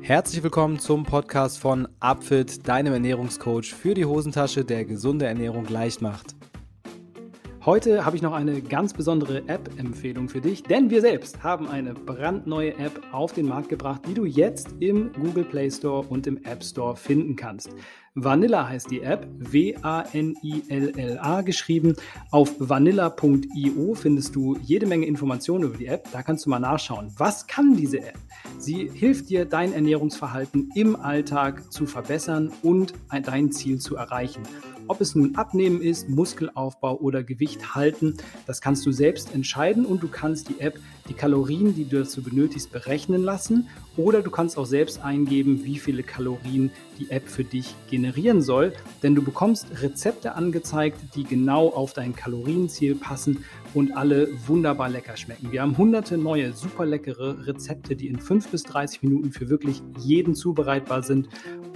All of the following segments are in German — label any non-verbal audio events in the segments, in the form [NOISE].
Herzlich willkommen zum Podcast von Upfit, deinem Ernährungscoach für die Hosentasche, der gesunde Ernährung leicht macht. Heute habe ich noch eine ganz besondere App-Empfehlung für dich, denn wir selbst haben eine brandneue App auf den Markt gebracht, die du jetzt im Google Play Store und im App Store finden kannst. Vanilla heißt die App, W-A-N-I-L-L-A geschrieben. Auf vanilla.io findest du jede Menge Informationen über die App. Da kannst du mal nachschauen. Was kann diese App? Sie hilft dir, dein Ernährungsverhalten im Alltag zu verbessern und dein Ziel zu erreichen. Ob es nun Abnehmen ist, Muskelaufbau oder Gewicht halten, das kannst du selbst entscheiden und du kannst die App die Kalorien, die du dazu benötigst, berechnen lassen. Oder du kannst auch selbst eingeben, wie viele Kalorien die App für dich generieren soll, denn du bekommst Rezepte angezeigt, die genau auf dein Kalorienziel passen und alle wunderbar lecker schmecken. Wir haben hunderte neue, super leckere Rezepte, die in 5 bis 30 Minuten für wirklich jeden zubereitbar sind.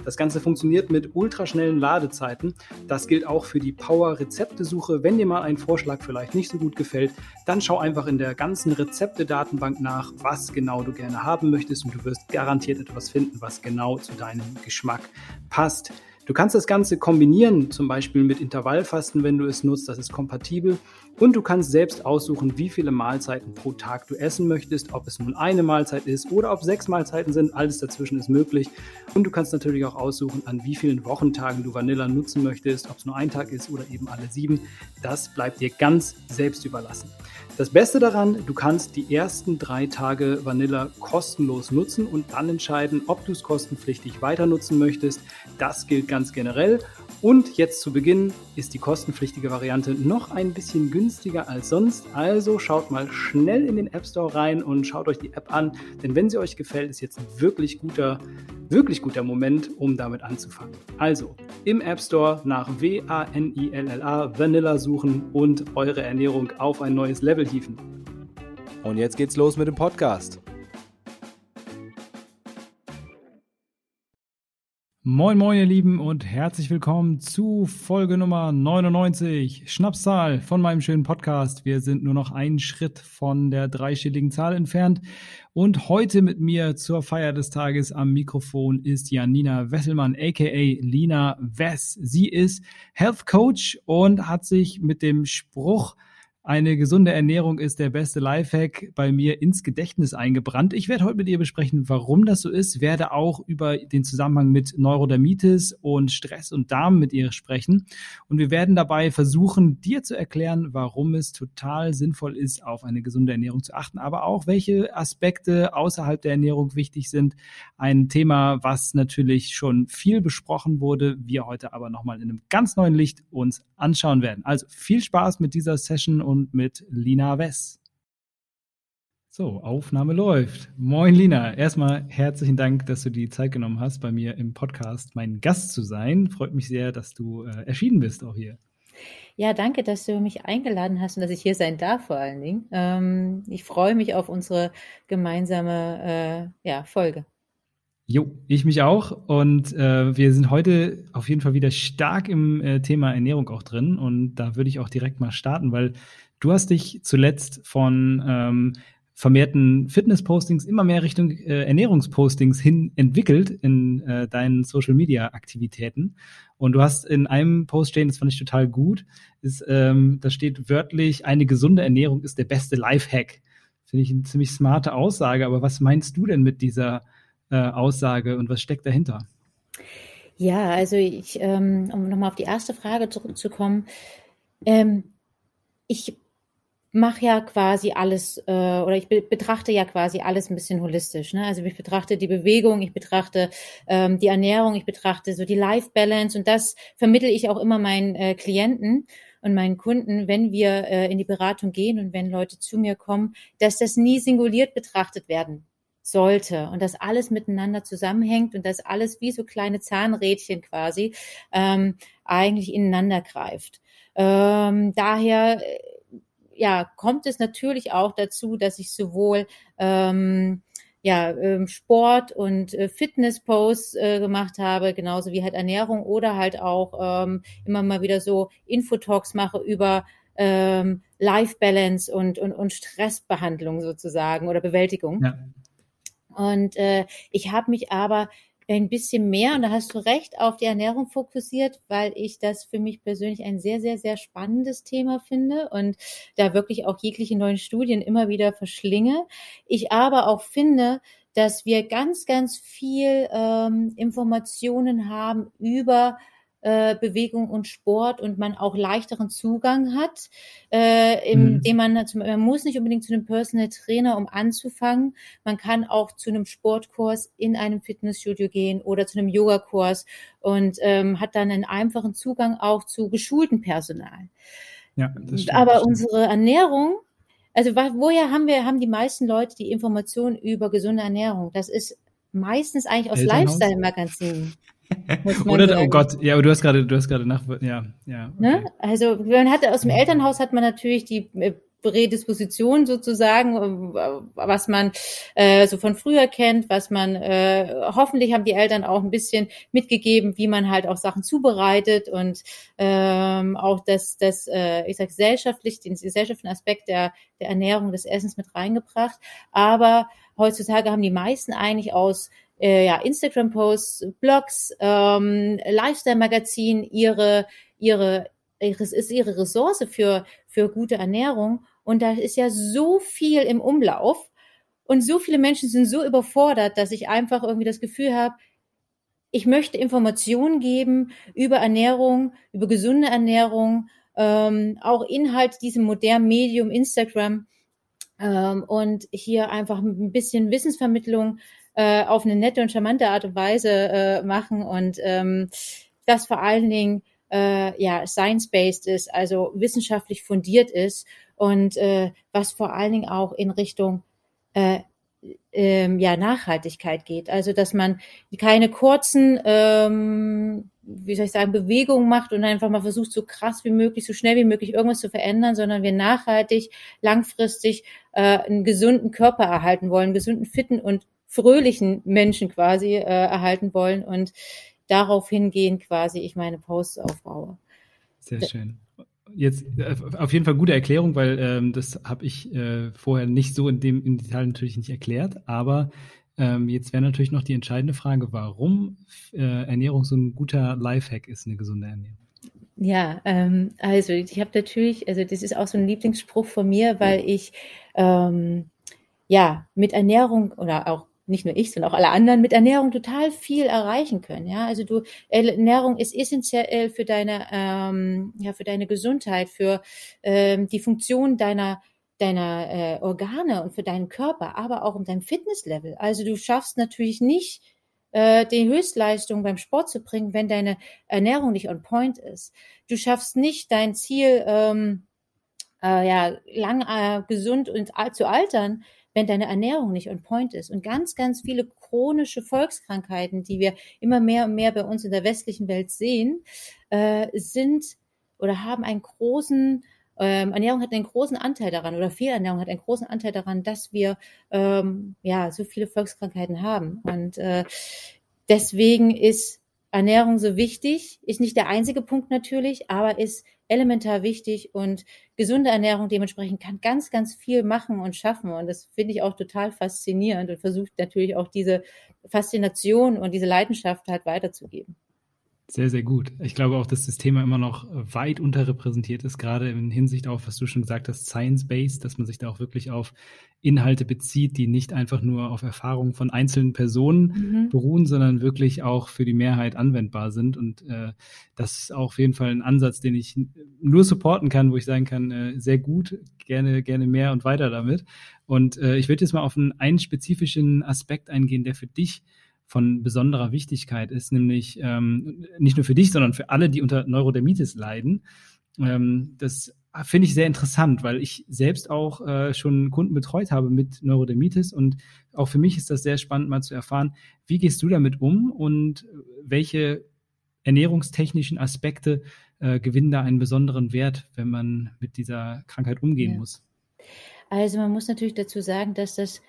Das Ganze funktioniert mit ultraschnellen Ladezeiten. Das gilt auch für die Power-Rezeptesuche. Wenn dir mal ein Vorschlag vielleicht nicht so gut gefällt, dann schau einfach in der ganzen Rezepte-Datenbank nach, was genau du gerne haben möchtest und du wirst garantiert etwas finden, was genau zu deinem Geschmack passt. Du kannst das Ganze kombinieren, zum Beispiel mit Intervallfasten, wenn du es nutzt, das ist kompatibel. Und du kannst selbst aussuchen, wie viele Mahlzeiten pro Tag du essen möchtest, ob es nun eine Mahlzeit ist oder ob sechs Mahlzeiten sind, alles dazwischen ist möglich. Und du kannst natürlich auch aussuchen, an wie vielen Wochentagen du Vanilla nutzen möchtest, ob es nur ein Tag ist oder eben alle sieben. Das bleibt dir ganz selbst überlassen. Das Beste daran, du kannst die ersten drei Tage Vanilla kostenlos nutzen und dann entscheiden, ob du es kostenpflichtig weiter nutzen möchtest. Das gilt ganz generell. Und jetzt zu Beginn ist die kostenpflichtige Variante noch ein bisschen günstiger als sonst. Also schaut mal schnell in den App Store rein und schaut euch die App an. Denn wenn sie euch gefällt, ist jetzt ein wirklich guter, wirklich guter Moment, um damit anzufangen. Also im App Store nach W-A-N-I-L-L-A Vanilla suchen und eure Ernährung auf ein neues Level hieven. Und jetzt geht's los mit dem Podcast. Moin, moin, ihr Lieben, und herzlich willkommen zu Folge Nummer 99, Schnapszahl von meinem schönen Podcast. Wir sind nur noch einen Schritt von der dreistelligen Zahl entfernt. Und heute mit mir zur Feier des Tages am Mikrofon ist Janina Wesselmann, aka Lina Wess. Sie ist Health Coach und hat sich mit dem Spruch eine gesunde Ernährung ist der beste Lifehack bei mir ins Gedächtnis eingebrannt. Ich werde heute mit ihr besprechen, warum das so ist, werde auch über den Zusammenhang mit Neurodermitis und Stress und Darm mit ihr sprechen. Und wir werden dabei versuchen, dir zu erklären, warum es total sinnvoll ist, auf eine gesunde Ernährung zu achten, aber auch welche Aspekte außerhalb der Ernährung wichtig sind. Ein Thema, was natürlich schon viel besprochen wurde, wir heute aber nochmal in einem ganz neuen Licht uns anschauen werden. Also viel Spaß mit dieser Session und mit Lina Wess. So, Aufnahme läuft. Moin Lina, erstmal herzlichen Dank, dass du die Zeit genommen hast, bei mir im Podcast mein Gast zu sein. Freut mich sehr, dass du äh, erschienen bist auch hier. Ja, danke, dass du mich eingeladen hast und dass ich hier sein darf vor allen Dingen. Ähm, ich freue mich auf unsere gemeinsame äh, ja, Folge. Jo, ich mich auch. Und äh, wir sind heute auf jeden Fall wieder stark im äh, Thema Ernährung auch drin. Und da würde ich auch direkt mal starten, weil du hast dich zuletzt von ähm, vermehrten Fitness-Postings immer mehr Richtung äh, Ernährungspostings hin entwickelt in äh, deinen Social-Media-Aktivitäten. Und du hast in einem Post stehen, das fand ich total gut, ist, ähm, da steht wörtlich, eine gesunde Ernährung ist der beste Lifehack. Finde ich eine ziemlich smarte Aussage, aber was meinst du denn mit dieser äh, Aussage und was steckt dahinter? Ja, also ich, ähm, um nochmal auf die erste Frage zurückzukommen, ähm, ich mache ja quasi alles äh, oder ich be betrachte ja quasi alles ein bisschen holistisch. Ne? Also ich betrachte die Bewegung, ich betrachte ähm, die Ernährung, ich betrachte so die Life Balance und das vermittel ich auch immer meinen äh, Klienten und meinen Kunden, wenn wir in die Beratung gehen und wenn Leute zu mir kommen, dass das nie singuliert betrachtet werden sollte und das alles miteinander zusammenhängt und das alles wie so kleine Zahnrädchen quasi ähm, eigentlich ineinander greift. Ähm, daher äh, ja kommt es natürlich auch dazu, dass ich sowohl ähm, ja, ähm, Sport und äh, Fitness-Posts äh, gemacht habe, genauso wie halt Ernährung oder halt auch ähm, immer mal wieder so Infotalks mache über ähm, Life Balance und, und, und Stressbehandlung sozusagen oder Bewältigung. Ja. Und äh, ich habe mich aber ein bisschen mehr, und da hast du recht, auf die Ernährung fokussiert, weil ich das für mich persönlich ein sehr, sehr, sehr spannendes Thema finde und da wirklich auch jegliche neuen Studien immer wieder verschlinge. Ich aber auch finde, dass wir ganz, ganz viel ähm, Informationen haben über äh, Bewegung und Sport und man auch leichteren Zugang hat, äh, indem mhm. man, man muss nicht unbedingt zu einem Personal Trainer, um anzufangen. Man kann auch zu einem Sportkurs in einem Fitnessstudio gehen oder zu einem Yogakurs und ähm, hat dann einen einfachen Zugang auch zu geschultem Personal. Ja, das stimmt, Aber unsere Ernährung also woher haben wir, haben die meisten Leute die Informationen über gesunde Ernährung? Das ist meistens eigentlich aus Lifestyle-Magazinen. Oder, oh Gott, ja, aber du hast gerade, du hast gerade nach, ja, ja. Okay. Ne? Also, man hatte aus dem Elternhaus hat man natürlich die äh, Prädisposition sozusagen, äh, was man äh, so von früher kennt, was man äh, hoffentlich haben die Eltern auch ein bisschen mitgegeben, wie man halt auch Sachen zubereitet und ähm, auch das, das äh, ich sag gesellschaftlich, den gesellschaftlichen Aspekt der, der Ernährung des Essens mit reingebracht. Aber heutzutage haben die meisten eigentlich aus äh, ja, Instagram-Posts, Blogs, ähm, Lifestyle-Magazin ihre, ihre, ihres, ist ihre Ressource für, für gute Ernährung. Und da ist ja so viel im Umlauf. Und so viele Menschen sind so überfordert, dass ich einfach irgendwie das Gefühl habe, ich möchte Informationen geben über Ernährung, über gesunde Ernährung, ähm, auch Inhalt diesem modernen Medium Instagram ähm, und hier einfach ein bisschen Wissensvermittlung äh, auf eine nette und charmante Art und Weise äh, machen und ähm, das vor allen Dingen äh, ja science-based ist, also wissenschaftlich fundiert ist und äh, was vor allen Dingen auch in Richtung äh, ähm, ja, Nachhaltigkeit geht. Also dass man keine kurzen, ähm, wie soll ich sagen, Bewegungen macht und einfach mal versucht, so krass wie möglich, so schnell wie möglich irgendwas zu verändern, sondern wir nachhaltig, langfristig äh, einen gesunden Körper erhalten wollen, gesunden, fitten und fröhlichen Menschen quasi äh, erhalten wollen und darauf hingehen quasi ich meine Posts aufbaue. Sehr schön. Jetzt äh, auf jeden Fall gute Erklärung, weil ähm, das habe ich äh, vorher nicht so in dem im Detail natürlich nicht erklärt. Aber ähm, jetzt wäre natürlich noch die entscheidende Frage, warum äh, Ernährung so ein guter Lifehack ist, eine gesunde Ernährung. Ja, ähm, also ich habe natürlich, also das ist auch so ein Lieblingsspruch von mir, weil ich ähm, ja mit Ernährung oder auch nicht nur ich, sondern auch alle anderen mit Ernährung total viel erreichen können. Ja, also du Ernährung ist essentiell für deine ähm, ja für deine Gesundheit, für ähm, die Funktion deiner deiner äh, Organe und für deinen Körper, aber auch um dein Fitnesslevel. Also du schaffst natürlich nicht äh, die Höchstleistung beim Sport zu bringen, wenn deine Ernährung nicht on point ist. Du schaffst nicht dein Ziel ähm, äh, ja lang äh, gesund und zu altern, wenn deine Ernährung nicht on point ist. Und ganz, ganz viele chronische Volkskrankheiten, die wir immer mehr und mehr bei uns in der westlichen Welt sehen, äh, sind oder haben einen großen ähm, Ernährung hat einen großen Anteil daran oder Fehlernährung hat einen großen Anteil daran, dass wir ähm, ja so viele Volkskrankheiten haben. Und äh, deswegen ist Ernährung so wichtig, ist nicht der einzige Punkt natürlich, aber ist elementar wichtig und gesunde Ernährung dementsprechend kann ganz, ganz viel machen und schaffen. Und das finde ich auch total faszinierend und versucht natürlich auch diese Faszination und diese Leidenschaft halt weiterzugeben. Sehr, sehr gut. Ich glaube auch, dass das Thema immer noch weit unterrepräsentiert ist, gerade in Hinsicht auf, was du schon gesagt hast, Science-Based, dass man sich da auch wirklich auf Inhalte bezieht, die nicht einfach nur auf Erfahrungen von einzelnen Personen mhm. beruhen, sondern wirklich auch für die Mehrheit anwendbar sind. Und äh, das ist auch auf jeden Fall ein Ansatz, den ich nur supporten kann, wo ich sagen kann, äh, sehr gut, gerne, gerne mehr und weiter damit. Und äh, ich würde jetzt mal auf einen, einen spezifischen Aspekt eingehen, der für dich von besonderer Wichtigkeit ist, nämlich ähm, nicht nur für dich, sondern für alle, die unter Neurodermitis leiden. Ähm, das finde ich sehr interessant, weil ich selbst auch äh, schon Kunden betreut habe mit Neurodermitis und auch für mich ist das sehr spannend mal zu erfahren, wie gehst du damit um und welche ernährungstechnischen Aspekte äh, gewinnen da einen besonderen Wert, wenn man mit dieser Krankheit umgehen ja. muss? Also man muss natürlich dazu sagen, dass das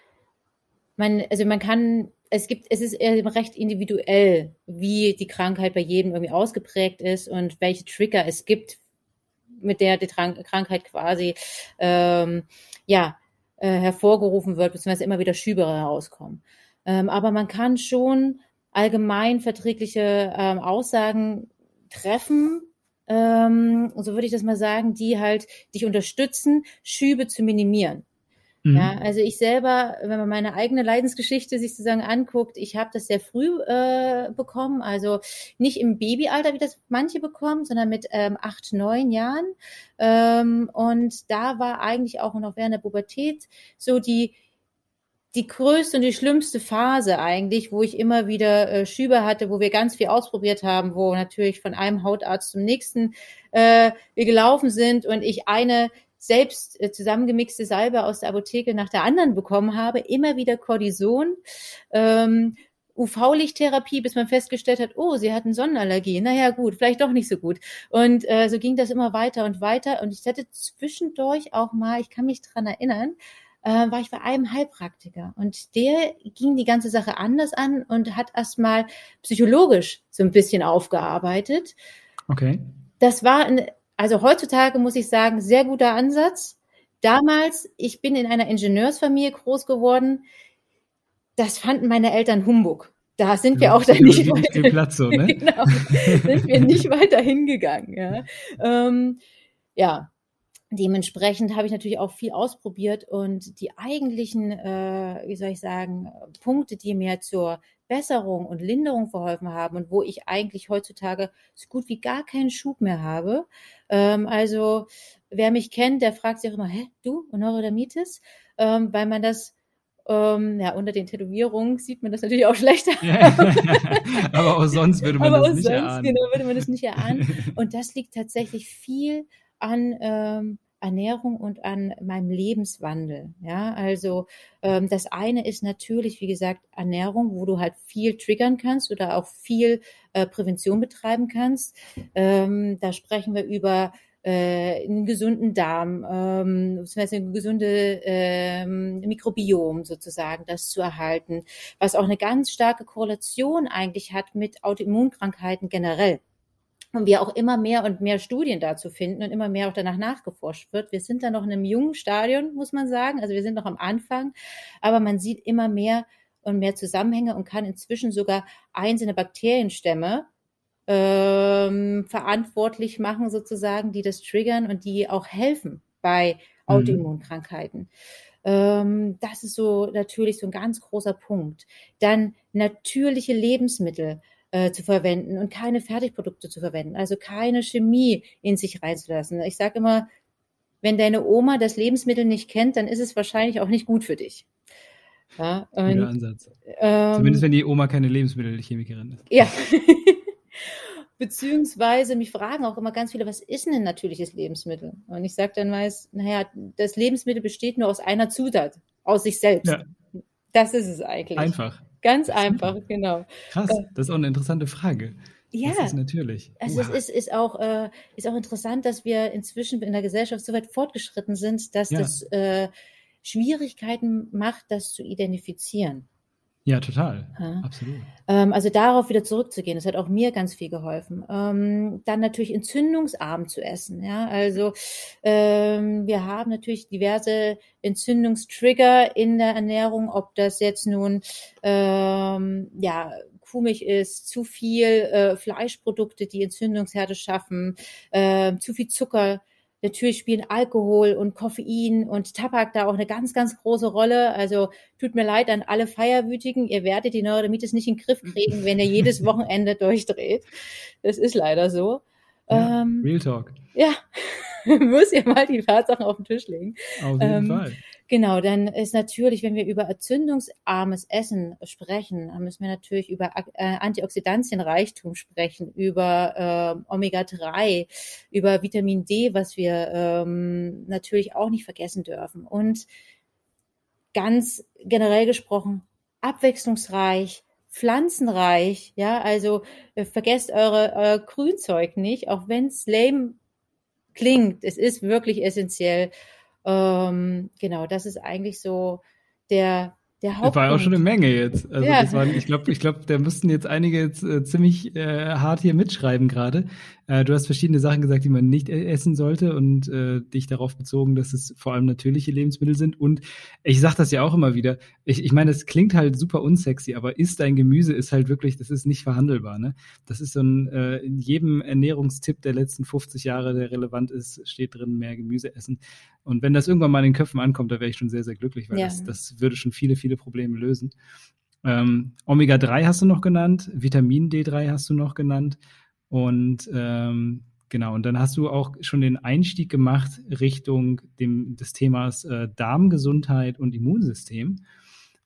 man, also man kann es gibt, es ist recht individuell, wie die Krankheit bei jedem irgendwie ausgeprägt ist und welche Trigger es gibt, mit der die Krankheit quasi ähm, ja äh, hervorgerufen wird, beziehungsweise immer wieder Schübe herauskommen. Ähm, aber man kann schon allgemein verträgliche ähm, Aussagen treffen, ähm, so würde ich das mal sagen, die halt dich unterstützen, Schübe zu minimieren. Mhm. Ja, also ich selber, wenn man meine eigene Leidensgeschichte sich sozusagen anguckt, ich habe das sehr früh äh, bekommen, also nicht im Babyalter, wie das manche bekommen, sondern mit ähm, acht, neun Jahren. Ähm, und da war eigentlich auch noch während der Pubertät so die die größte und die schlimmste Phase eigentlich, wo ich immer wieder äh, Schübe hatte, wo wir ganz viel ausprobiert haben, wo natürlich von einem Hautarzt zum nächsten äh, wir gelaufen sind und ich eine selbst äh, zusammengemixte Salbe aus der Apotheke nach der anderen bekommen habe, immer wieder Cortison, ähm, UV-Lichttherapie, bis man festgestellt hat, oh, sie hatten Sonnenallergie. Naja, gut, vielleicht doch nicht so gut. Und äh, so ging das immer weiter und weiter. Und ich hatte zwischendurch auch mal, ich kann mich dran erinnern, äh, war ich bei einem Heilpraktiker. Und der ging die ganze Sache anders an und hat erstmal psychologisch so ein bisschen aufgearbeitet. Okay. Das war ein also heutzutage muss ich sagen, sehr guter Ansatz. Damals, ich bin in einer Ingenieursfamilie groß geworden. Das fanden meine Eltern Humbug. Da sind wir auch dann nicht weiter, Platz so, ne? [LAUGHS] genau, sind wir nicht weiter hingegangen. Ja. Ähm, ja, dementsprechend habe ich natürlich auch viel ausprobiert und die eigentlichen, äh, wie soll ich sagen, Punkte, die mir zur Besserung und Linderung verholfen haben und wo ich eigentlich heutzutage so gut wie gar keinen Schub mehr habe. Ähm, also wer mich kennt, der fragt sich auch immer, hä, du und Neurodermitis? Ähm, weil man das ähm, ja, unter den Tätowierungen sieht man das natürlich auch schlechter. [LAUGHS] Aber auch sonst würde man Aber das nicht sonst, erahnen. Genau, würde man das nicht erahnen. [LAUGHS] Und das liegt tatsächlich viel an ähm, Ernährung und an meinem Lebenswandel. Ja, also ähm, das eine ist natürlich, wie gesagt, Ernährung, wo du halt viel triggern kannst oder auch viel äh, Prävention betreiben kannst. Ähm, da sprechen wir über äh, einen gesunden Darm, ähm, ein gesunde ähm, Mikrobiom sozusagen, das zu erhalten, was auch eine ganz starke Korrelation eigentlich hat mit Autoimmunkrankheiten generell und wir auch immer mehr und mehr Studien dazu finden und immer mehr auch danach nachgeforscht wird. Wir sind da noch in einem jungen Stadion, muss man sagen. Also wir sind noch am Anfang, aber man sieht immer mehr und mehr Zusammenhänge und kann inzwischen sogar einzelne Bakterienstämme ähm, verantwortlich machen, sozusagen, die das triggern und die auch helfen bei mhm. Autoimmunkrankheiten. Mhm. Ähm, das ist so natürlich so ein ganz großer Punkt. Dann natürliche Lebensmittel äh, zu verwenden und keine Fertigprodukte zu verwenden, also keine Chemie in sich reinzulassen. Ich sage immer, wenn deine Oma das Lebensmittel nicht kennt, dann ist es wahrscheinlich auch nicht gut für dich. Ja, und, Guter Ansatz. Ähm, Zumindest wenn die Oma keine Lebensmittelchemikerin ist. Ja. [LAUGHS] Beziehungsweise mich fragen auch immer ganz viele, was ist denn ein natürliches Lebensmittel? Und ich sage dann meist, naja, das Lebensmittel besteht nur aus einer Zutat, aus sich selbst. Ja. Das ist es eigentlich. Einfach. Ganz einfach, genau. Krass, äh, das ist auch eine interessante Frage. Ja, das ist natürlich. Also es ist, ist, auch, äh, ist auch interessant, dass wir inzwischen in der Gesellschaft so weit fortgeschritten sind, dass ja. das äh, Schwierigkeiten macht, das zu identifizieren. Ja, total. Ja. Absolut. Ähm, also darauf wieder zurückzugehen, das hat auch mir ganz viel geholfen. Ähm, dann natürlich entzündungsarm zu essen. Ja, also ähm, wir haben natürlich diverse Entzündungstrigger in der Ernährung, ob das jetzt nun ähm, ja Kuhmilch ist, zu viel äh, Fleischprodukte, die Entzündungsherde schaffen, äh, zu viel Zucker Natürlich spielen Alkohol und Koffein und Tabak da auch eine ganz, ganz große Rolle. Also tut mir leid an alle Feierwütigen. Ihr werdet die Neurodermitis nicht in den Griff [LAUGHS] kriegen, wenn ihr jedes Wochenende durchdreht. Das ist leider so. Ja, ähm, Real Talk. Ja, [LAUGHS] muss ihr mal die Tatsachen auf den Tisch legen. Auf jeden ähm, Fall. Genau, dann ist natürlich, wenn wir über entzündungsarmes Essen sprechen, dann müssen wir natürlich über äh, Antioxidantienreichtum sprechen, über äh, Omega-3, über Vitamin D, was wir ähm, natürlich auch nicht vergessen dürfen. Und ganz generell gesprochen, abwechslungsreich, pflanzenreich, ja, also äh, vergesst eure, euer Grünzeug nicht, auch wenn es lame klingt, es ist wirklich essentiell ähm, genau, das ist eigentlich so der, der Hauptpunkt. Das war ja auch schon eine Menge jetzt. Also ja. das waren, ich glaube, ich glaube, da müssten jetzt einige jetzt äh, ziemlich äh, hart hier mitschreiben gerade. Äh, du hast verschiedene Sachen gesagt, die man nicht e-, essen sollte und äh, dich darauf bezogen, dass es vor allem natürliche Lebensmittel sind. Und ich sage das ja auch immer wieder. Ich, ich meine, es klingt halt super unsexy, aber isst dein Gemüse ist halt wirklich, das ist nicht verhandelbar. Ne? Das ist so ein, äh, in jedem Ernährungstipp der letzten 50 Jahre, der relevant ist, steht drin, mehr Gemüse essen. Und wenn das irgendwann mal in den Köpfen ankommt, da wäre ich schon sehr, sehr glücklich, weil ja. das, das würde schon viele, viele Probleme lösen. Ähm, Omega-3 hast du noch genannt, Vitamin D3 hast du noch genannt. Und ähm, genau, und dann hast du auch schon den Einstieg gemacht Richtung dem, des Themas äh, Darmgesundheit und Immunsystem.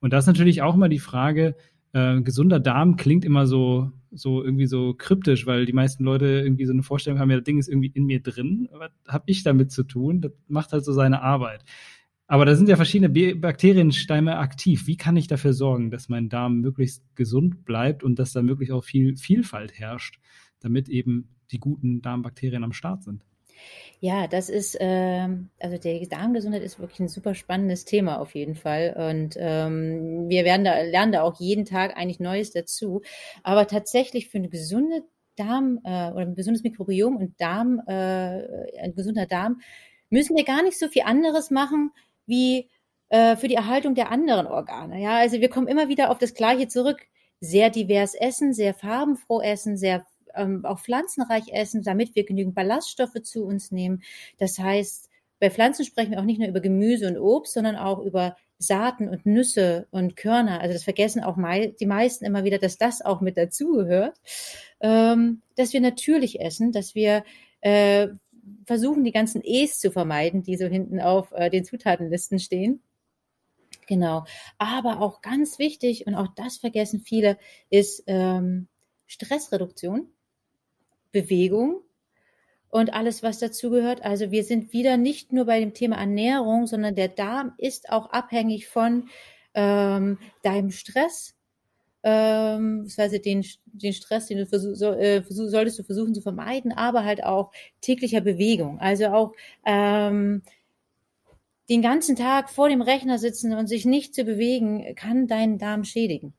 Und da ist natürlich auch immer die Frage, äh, gesunder Darm klingt immer so, so irgendwie so kryptisch, weil die meisten Leute irgendwie so eine Vorstellung haben, ja, das Ding ist irgendwie in mir drin. Was habe ich damit zu tun? Das macht halt so seine Arbeit. Aber da sind ja verschiedene Bakteriensteine aktiv. Wie kann ich dafür sorgen, dass mein Darm möglichst gesund bleibt und dass da möglichst auch viel Vielfalt herrscht, damit eben die guten Darmbakterien am Start sind? Ja, das ist, ähm, also die Darmgesundheit ist wirklich ein super spannendes Thema auf jeden Fall. Und ähm, wir werden da, lernen da auch jeden Tag eigentlich Neues dazu. Aber tatsächlich für eine gesunde Darm äh, oder ein gesundes Mikrobiom und Darm, äh, ein gesunder Darm, müssen wir gar nicht so viel anderes machen, wie äh, für die Erhaltung der anderen Organe. Ja, also wir kommen immer wieder auf das Gleiche zurück. Sehr divers essen, sehr farbenfroh essen, sehr ähm, auch pflanzenreich essen, damit wir genügend Ballaststoffe zu uns nehmen. Das heißt, bei Pflanzen sprechen wir auch nicht nur über Gemüse und Obst, sondern auch über Saaten und Nüsse und Körner. Also das vergessen auch mei die meisten immer wieder, dass das auch mit dazugehört. Ähm, dass wir natürlich essen, dass wir äh, versuchen, die ganzen E's zu vermeiden, die so hinten auf äh, den Zutatenlisten stehen. Genau. Aber auch ganz wichtig, und auch das vergessen viele, ist ähm, Stressreduktion, Bewegung und alles, was dazugehört. Also wir sind wieder nicht nur bei dem Thema Ernährung, sondern der Darm ist auch abhängig von ähm, deinem Stress, ähm, beziehungsweise den, den Stress, den du versuch, so, äh, versuch, solltest du versuchen zu vermeiden, aber halt auch täglicher Bewegung. Also auch ähm, den ganzen Tag vor dem Rechner sitzen und sich nicht zu bewegen, kann deinen Darm schädigen.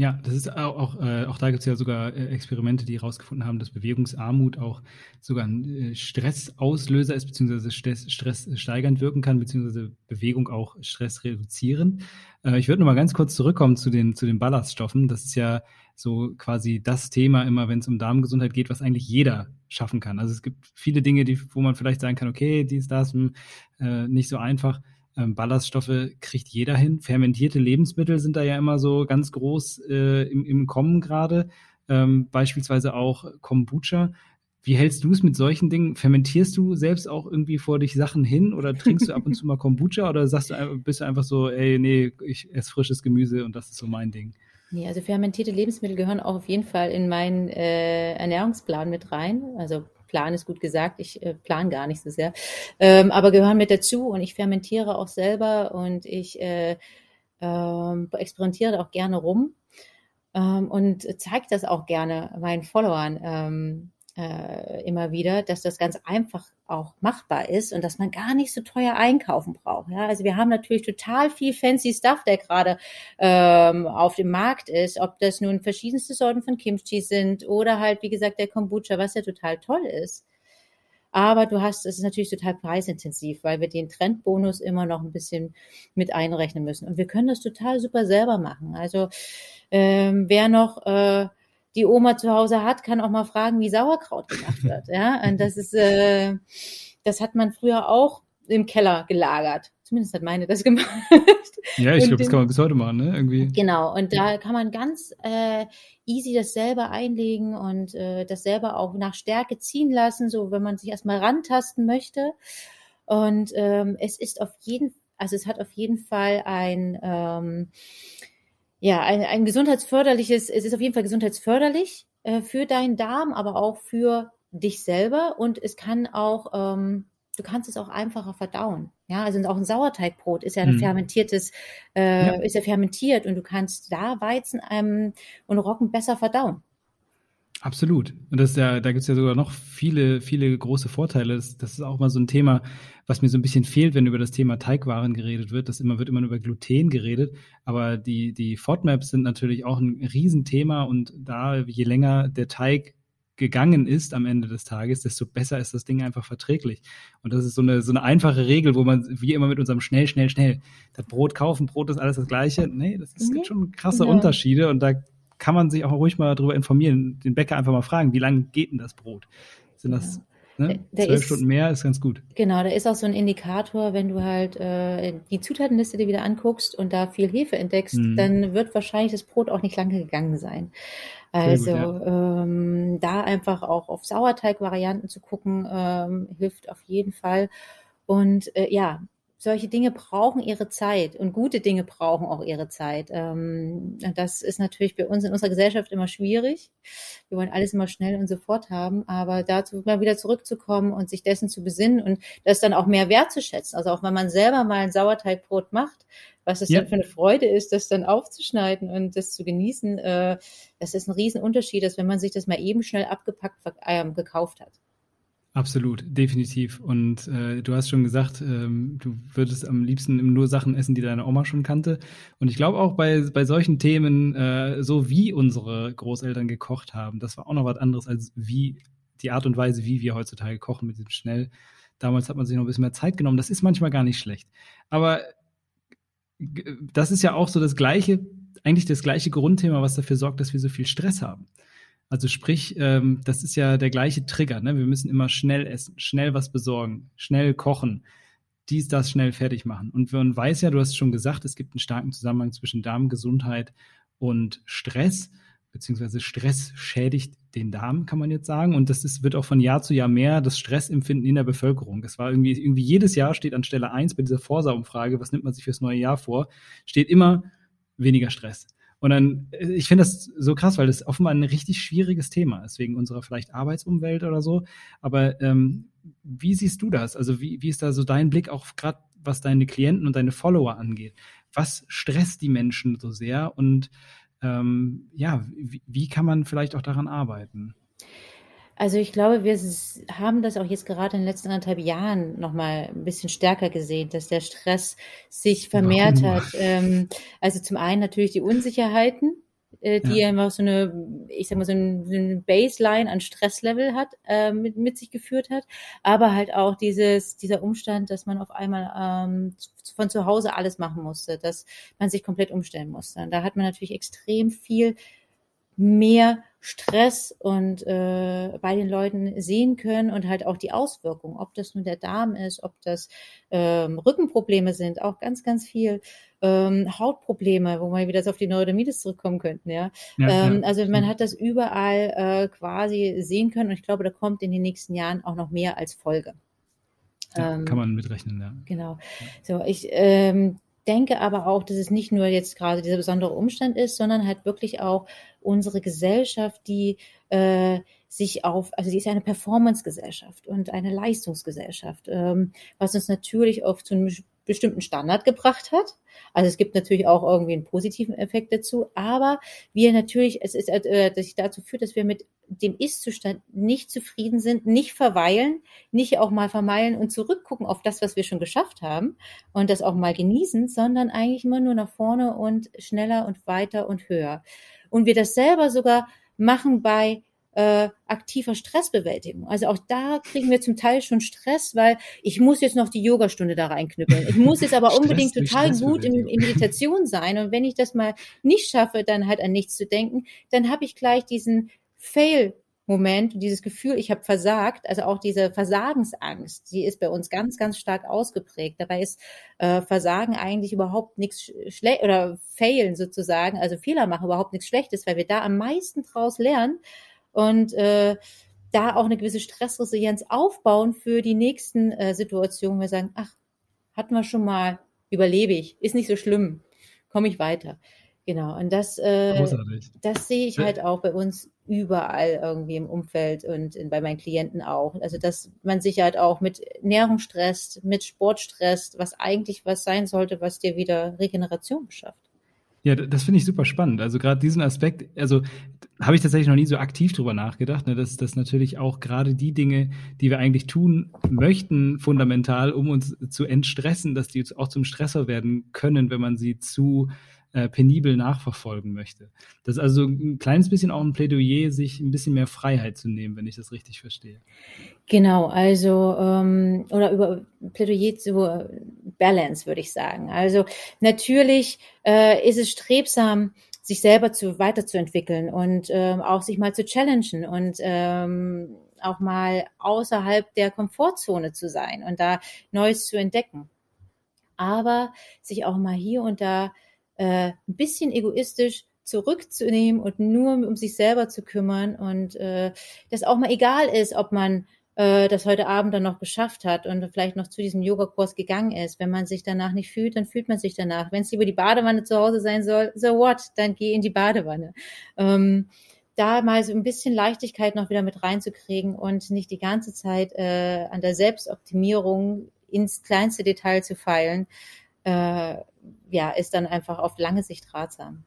Ja, das ist auch, auch, äh, auch da gibt es ja sogar äh, Experimente, die herausgefunden haben, dass Bewegungsarmut auch sogar ein äh, Stressauslöser ist, beziehungsweise Stress, Stress steigernd wirken kann, beziehungsweise Bewegung auch Stress reduzieren. Äh, ich würde noch mal ganz kurz zurückkommen zu den, zu den Ballaststoffen. Das ist ja so quasi das Thema immer, wenn es um Darmgesundheit geht, was eigentlich jeder schaffen kann. Also es gibt viele Dinge, die, wo man vielleicht sagen kann, okay, dies, das, mh, hm, äh, nicht so einfach. Ähm, Ballaststoffe kriegt jeder hin. Fermentierte Lebensmittel sind da ja immer so ganz groß äh, im, im Kommen gerade. Ähm, beispielsweise auch Kombucha. Wie hältst du es mit solchen Dingen? Fermentierst du selbst auch irgendwie vor dich Sachen hin oder trinkst du ab und zu mal Kombucha oder sagst du, bist du einfach so, ey, nee, ich esse frisches Gemüse und das ist so mein Ding? Nee, also fermentierte Lebensmittel gehören auch auf jeden Fall in meinen äh, Ernährungsplan mit rein. Also Plan ist gut gesagt, ich äh, plan gar nicht so sehr, ähm, aber gehören mit dazu und ich fermentiere auch selber und ich äh, äh, experimentiere auch gerne rum ähm, und zeige das auch gerne meinen Followern. Äh, immer wieder, dass das ganz einfach auch machbar ist und dass man gar nicht so teuer einkaufen braucht. Ja, also wir haben natürlich total viel fancy Stuff, der gerade ähm, auf dem Markt ist, ob das nun verschiedenste Sorten von Kimchi sind oder halt, wie gesagt, der Kombucha, was ja total toll ist. Aber du hast, es ist natürlich total preisintensiv, weil wir den Trendbonus immer noch ein bisschen mit einrechnen müssen. Und wir können das total super selber machen. Also ähm, wer noch äh, die Oma zu Hause hat, kann auch mal fragen, wie Sauerkraut gemacht wird. Ja, und das ist, äh, das hat man früher auch im Keller gelagert. Zumindest hat meine das gemacht. Ja, ich glaube, das kann man bis heute machen, ne? Irgendwie. Genau, und da kann man ganz äh, easy das selber einlegen und äh, das selber auch nach Stärke ziehen lassen, so wenn man sich erstmal rantasten möchte. Und ähm, es ist auf jeden, also es hat auf jeden Fall ein ähm, ja, ein, ein gesundheitsförderliches, es ist auf jeden Fall gesundheitsförderlich äh, für deinen Darm, aber auch für dich selber und es kann auch, ähm, du kannst es auch einfacher verdauen. Ja, also auch ein Sauerteigbrot ist ja ein mhm. fermentiertes, äh, ja. ist ja fermentiert und du kannst da Weizen ähm, und Roggen besser verdauen. Absolut. Und das ist ja, da gibt es ja sogar noch viele, viele große Vorteile. Das, das, ist auch mal so ein Thema, was mir so ein bisschen fehlt, wenn über das Thema Teigwaren geredet wird. Das immer wird immer über Gluten geredet, aber die, die FODMAPs sind natürlich auch ein Riesenthema und da, je länger der Teig gegangen ist am Ende des Tages, desto besser ist das Ding einfach verträglich. Und das ist so eine, so eine einfache Regel, wo man, wie immer mit unserem schnell, schnell, schnell, das Brot kaufen, Brot ist alles das Gleiche. Nee, das ist, gibt schon krasse ja. Unterschiede und da kann man sich auch ruhig mal darüber informieren, den Bäcker einfach mal fragen, wie lange geht denn das Brot? Sind das Ne? Zwölf Stunden mehr ist ganz gut. Genau, da ist auch so ein Indikator, wenn du halt äh, die Zutatenliste dir wieder anguckst und da viel Hefe entdeckst, mhm. dann wird wahrscheinlich das Brot auch nicht lange gegangen sein. Also gut, ja. ähm, da einfach auch auf Sauerteigvarianten zu gucken, ähm, hilft auf jeden Fall. Und äh, ja, solche Dinge brauchen ihre Zeit und gute Dinge brauchen auch ihre Zeit. Ähm, das ist natürlich bei uns in unserer Gesellschaft immer schwierig. Wir wollen alles immer schnell und sofort haben, aber dazu mal wieder zurückzukommen und sich dessen zu besinnen und das dann auch mehr wertzuschätzen. Also auch wenn man selber mal ein Sauerteigbrot macht, was es ja. dann für eine Freude ist, das dann aufzuschneiden und das zu genießen, äh, das ist ein Riesenunterschied, als wenn man sich das mal eben schnell abgepackt äh, gekauft hat. Absolut, definitiv. Und äh, du hast schon gesagt, ähm, du würdest am liebsten nur Sachen essen, die deine Oma schon kannte. Und ich glaube auch bei, bei solchen Themen, äh, so wie unsere Großeltern gekocht haben, das war auch noch was anderes als wie die Art und Weise, wie wir heutzutage kochen mit dem Schnell. Damals hat man sich noch ein bisschen mehr Zeit genommen. Das ist manchmal gar nicht schlecht. Aber das ist ja auch so das gleiche, eigentlich das gleiche Grundthema, was dafür sorgt, dass wir so viel Stress haben. Also sprich, ähm, das ist ja der gleiche Trigger. Ne? Wir müssen immer schnell essen, schnell was besorgen, schnell kochen, dies, das schnell fertig machen. Und man weiß ja, du hast schon gesagt, es gibt einen starken Zusammenhang zwischen Darmgesundheit und Stress, beziehungsweise Stress schädigt den Darm, kann man jetzt sagen. Und das ist, wird auch von Jahr zu Jahr mehr das Stressempfinden in der Bevölkerung. Es war irgendwie, irgendwie jedes Jahr steht an Stelle eins bei dieser Vorsa-Umfrage, was nimmt man sich fürs neue Jahr vor, steht immer weniger Stress. Und dann, äh, ich finde das so krass, weil das offenbar ein richtig schwieriges Thema ist, wegen unserer vielleicht Arbeitsumwelt oder so. Aber ähm, wie siehst du das? Also wie, wie ist da so dein Blick auch gerade, was deine Klienten und deine Follower angeht? Was stresst die Menschen so sehr? Und ähm, ja, wie, wie kann man vielleicht auch daran arbeiten? Also ich glaube, wir haben das auch jetzt gerade in den letzten anderthalb Jahren noch mal ein bisschen stärker gesehen, dass der Stress sich vermehrt Warum? hat. Ähm, also zum einen natürlich die Unsicherheiten, äh, die ja. einfach so eine, ich sag mal, so ein, so ein Baseline an Stresslevel hat, äh, mit, mit sich geführt hat, aber halt auch dieses, dieser Umstand, dass man auf einmal ähm, von zu Hause alles machen musste, dass man sich komplett umstellen musste. Und da hat man natürlich extrem viel mehr Stress und äh, bei den Leuten sehen können und halt auch die Auswirkungen, ob das nun der Darm ist, ob das ähm, Rückenprobleme sind, auch ganz, ganz viel ähm, Hautprobleme, wo wir wieder auf die Neurodermitis zurückkommen könnten, ja. ja, ähm, ja. Also man hat das überall äh, quasi sehen können und ich glaube, da kommt in den nächsten Jahren auch noch mehr als Folge. Ja, ähm, kann man mitrechnen, ja. Genau. So, ich ähm, denke aber auch, dass es nicht nur jetzt gerade dieser besondere Umstand ist, sondern halt wirklich auch unsere Gesellschaft, die äh, sich auf, also sie ist eine Performance-Gesellschaft und eine Leistungsgesellschaft, ähm, was uns natürlich auch zu einem bestimmten Standard gebracht hat. Also es gibt natürlich auch irgendwie einen positiven Effekt dazu, aber wir natürlich, es ist, äh, dass sich dazu führt, dass wir mit dem Ist-Zustand nicht zufrieden sind, nicht verweilen, nicht auch mal vermeilen und zurückgucken auf das, was wir schon geschafft haben und das auch mal genießen, sondern eigentlich immer nur nach vorne und schneller und weiter und höher. Und wir das selber sogar machen bei äh, aktiver Stressbewältigung. Also auch da kriegen wir zum Teil schon Stress, weil ich muss jetzt noch die Yogastunde da reinknüppeln. Ich muss jetzt aber [LAUGHS] unbedingt total gut in, in Meditation sein. Und wenn ich das mal nicht schaffe, dann halt an nichts zu denken, dann habe ich gleich diesen Fail Moment, dieses Gefühl, ich habe versagt, also auch diese Versagensangst, die ist bei uns ganz, ganz stark ausgeprägt. Dabei ist äh, Versagen eigentlich überhaupt nichts schlecht oder Failen sozusagen, also Fehler machen überhaupt nichts Schlechtes, weil wir da am meisten draus lernen und äh, da auch eine gewisse Stressresilienz aufbauen für die nächsten äh, Situationen. Wir sagen, ach, hatten wir schon mal, überlebe ich, ist nicht so schlimm, komme ich weiter. Genau, und das, äh, das sehe ich halt auch bei uns überall irgendwie im Umfeld und in, bei meinen Klienten auch. Also, dass man sich halt auch mit Ernährung stresst, mit Sport stresst, was eigentlich was sein sollte, was dir wieder Regeneration beschafft. Ja, das finde ich super spannend. Also gerade diesen Aspekt, also habe ich tatsächlich noch nie so aktiv drüber nachgedacht, ne, dass das natürlich auch gerade die Dinge, die wir eigentlich tun möchten, fundamental, um uns zu entstressen, dass die auch zum Stresser werden können, wenn man sie zu äh, penibel nachverfolgen möchte. Das ist also ein kleines bisschen auch ein Plädoyer, sich ein bisschen mehr Freiheit zu nehmen, wenn ich das richtig verstehe. Genau, also ähm, oder über Plädoyer zu Balance würde ich sagen. Also natürlich äh, ist es strebsam, sich selber zu weiterzuentwickeln und ähm, auch sich mal zu challengen und ähm, auch mal außerhalb der Komfortzone zu sein und da Neues zu entdecken. Aber sich auch mal hier und da äh, ein bisschen egoistisch zurückzunehmen und nur um sich selber zu kümmern und äh, das auch mal egal ist, ob man äh, das heute Abend dann noch geschafft hat und vielleicht noch zu diesem Yogakurs gegangen ist. Wenn man sich danach nicht fühlt, dann fühlt man sich danach. Wenn es lieber die Badewanne zu Hause sein soll, so what, dann geh in die Badewanne. Ähm, da mal so ein bisschen Leichtigkeit noch wieder mit reinzukriegen und nicht die ganze Zeit äh, an der Selbstoptimierung ins kleinste Detail zu feilen, äh, ja, ist dann einfach auf lange Sicht ratsam.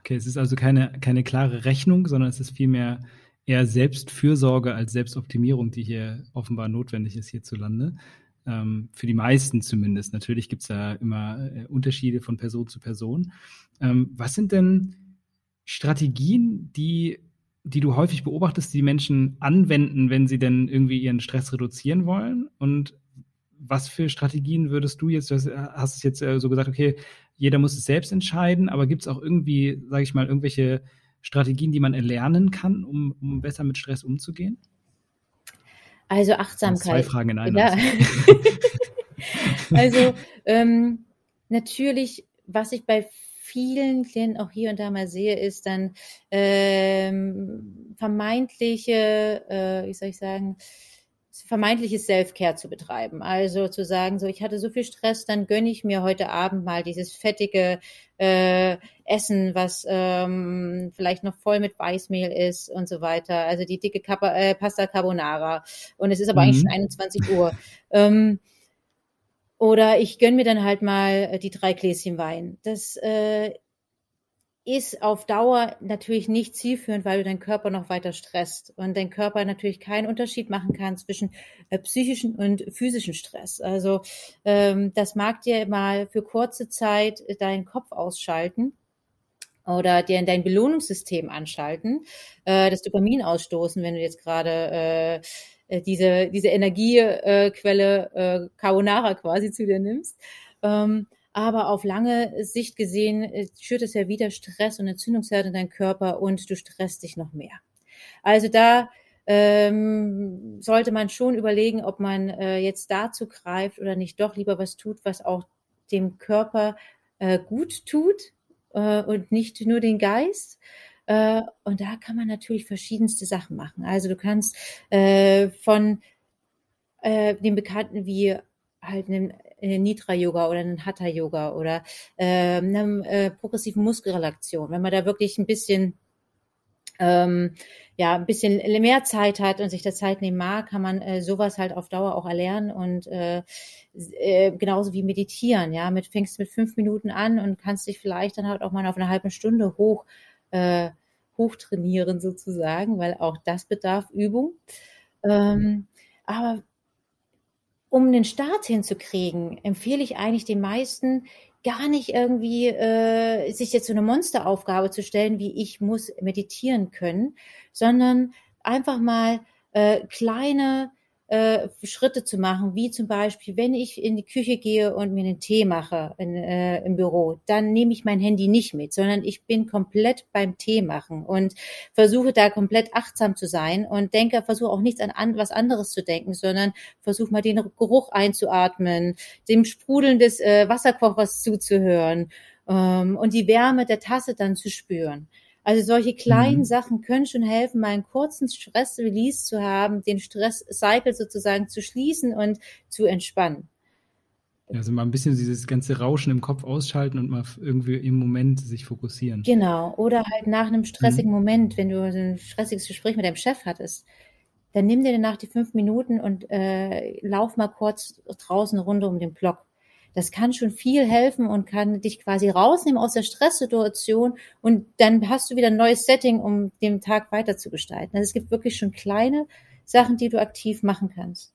Okay, es ist also keine, keine klare Rechnung, sondern es ist vielmehr eher Selbstfürsorge als Selbstoptimierung, die hier offenbar notwendig ist hierzulande. Ähm, für die meisten zumindest. Natürlich gibt es da immer äh, Unterschiede von Person zu Person. Ähm, was sind denn Strategien, die, die du häufig beobachtest, die Menschen anwenden, wenn sie denn irgendwie ihren Stress reduzieren wollen? Und was für Strategien würdest du jetzt, du hast es jetzt äh, so gesagt, okay, jeder muss es selbst entscheiden, aber gibt es auch irgendwie, sage ich mal, irgendwelche Strategien, die man erlernen kann, um, um besser mit Stress umzugehen? Also Achtsamkeit. Zwei Fragen in einer. Ja. [LAUGHS] also ähm, natürlich, was ich bei vielen Klienten auch hier und da mal sehe, ist dann ähm, vermeintliche, äh, wie soll ich sagen, vermeintliches Self-Care zu betreiben. Also zu sagen, so ich hatte so viel Stress, dann gönne ich mir heute Abend mal dieses fettige äh, Essen, was ähm, vielleicht noch voll mit Weißmehl ist und so weiter. Also die dicke Kappa, äh, Pasta Carbonara. Und es ist aber mhm. eigentlich schon 21 Uhr. Ähm, oder ich gönne mir dann halt mal die drei Gläschen Wein. Das äh, ist auf Dauer natürlich nicht zielführend, weil du deinen Körper noch weiter stresst und dein Körper natürlich keinen Unterschied machen kann zwischen äh, psychischen und physischen Stress. Also ähm, das mag dir mal für kurze Zeit deinen Kopf ausschalten oder dir in dein Belohnungssystem anschalten, äh, das Dopamin ausstoßen, wenn du jetzt gerade äh, diese diese Energiequelle äh, Carbonara quasi zu dir nimmst. Ähm, aber auf lange Sicht gesehen äh, schürt es ja wieder Stress und Entzündungsherde in deinen Körper und du stresst dich noch mehr. Also da ähm, sollte man schon überlegen, ob man äh, jetzt dazu greift oder nicht doch lieber was tut, was auch dem Körper äh, gut tut äh, und nicht nur den Geist. Äh, und da kann man natürlich verschiedenste Sachen machen. Also du kannst äh, von äh, den Bekannten wie halt einem äh, Nidra-Yoga oder einen Hatha-Yoga oder äh, einer äh, progressiven Muskelrelaktion, wenn man da wirklich ein bisschen ähm, ja, ein bisschen mehr Zeit hat und sich der Zeit nehmen mag, kann man äh, sowas halt auf Dauer auch erlernen und äh, äh, genauso wie meditieren, ja, mit fängst mit fünf Minuten an und kannst dich vielleicht dann halt auch mal auf eine halbe Stunde hoch äh, hochtrainieren sozusagen, weil auch das bedarf Übung. Ähm, aber um den Start hinzukriegen, empfehle ich eigentlich den meisten, gar nicht irgendwie äh, sich jetzt so eine Monsteraufgabe zu stellen, wie ich muss meditieren können, sondern einfach mal äh, kleine äh, Schritte zu machen, wie zum Beispiel, wenn ich in die Küche gehe und mir einen Tee mache in, äh, im Büro, dann nehme ich mein Handy nicht mit, sondern ich bin komplett beim Tee machen und versuche da komplett achtsam zu sein und denke, versuche auch nichts an, an was anderes zu denken, sondern versuche mal den Geruch einzuatmen, dem Sprudeln des äh, Wasserkochers zuzuhören ähm, und die Wärme der Tasse dann zu spüren. Also solche kleinen mhm. Sachen können schon helfen, mal einen kurzen Stress-Release zu haben, den Stress-Cycle sozusagen zu schließen und zu entspannen. Also mal ein bisschen dieses ganze Rauschen im Kopf ausschalten und mal irgendwie im Moment sich fokussieren. Genau. Oder halt nach einem stressigen mhm. Moment, wenn du ein stressiges Gespräch mit deinem Chef hattest, dann nimm dir danach die fünf Minuten und äh, lauf mal kurz draußen runter um den Block das kann schon viel helfen und kann dich quasi rausnehmen aus der Stresssituation und dann hast du wieder ein neues Setting, um den Tag weiter zu gestalten. Also es gibt wirklich schon kleine Sachen, die du aktiv machen kannst.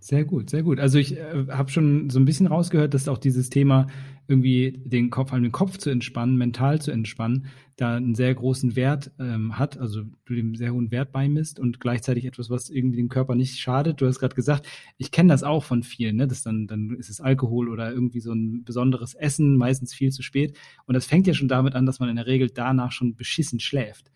Sehr gut, sehr gut. Also ich äh, habe schon so ein bisschen rausgehört, dass auch dieses Thema irgendwie den Kopf, den Kopf zu entspannen, mental zu entspannen, da einen sehr großen Wert ähm, hat, also du dem sehr hohen Wert beimisst und gleichzeitig etwas, was irgendwie dem Körper nicht schadet. Du hast gerade gesagt, ich kenne das auch von vielen, ne? Das dann, dann ist es Alkohol oder irgendwie so ein besonderes Essen, meistens viel zu spät. Und das fängt ja schon damit an, dass man in der Regel danach schon beschissen schläft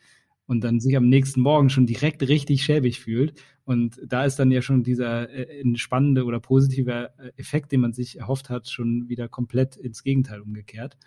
und dann sich am nächsten Morgen schon direkt richtig schäbig fühlt. Und da ist dann ja schon dieser äh, entspannende oder positive äh, Effekt, den man sich erhofft hat, schon wieder komplett ins Gegenteil umgekehrt.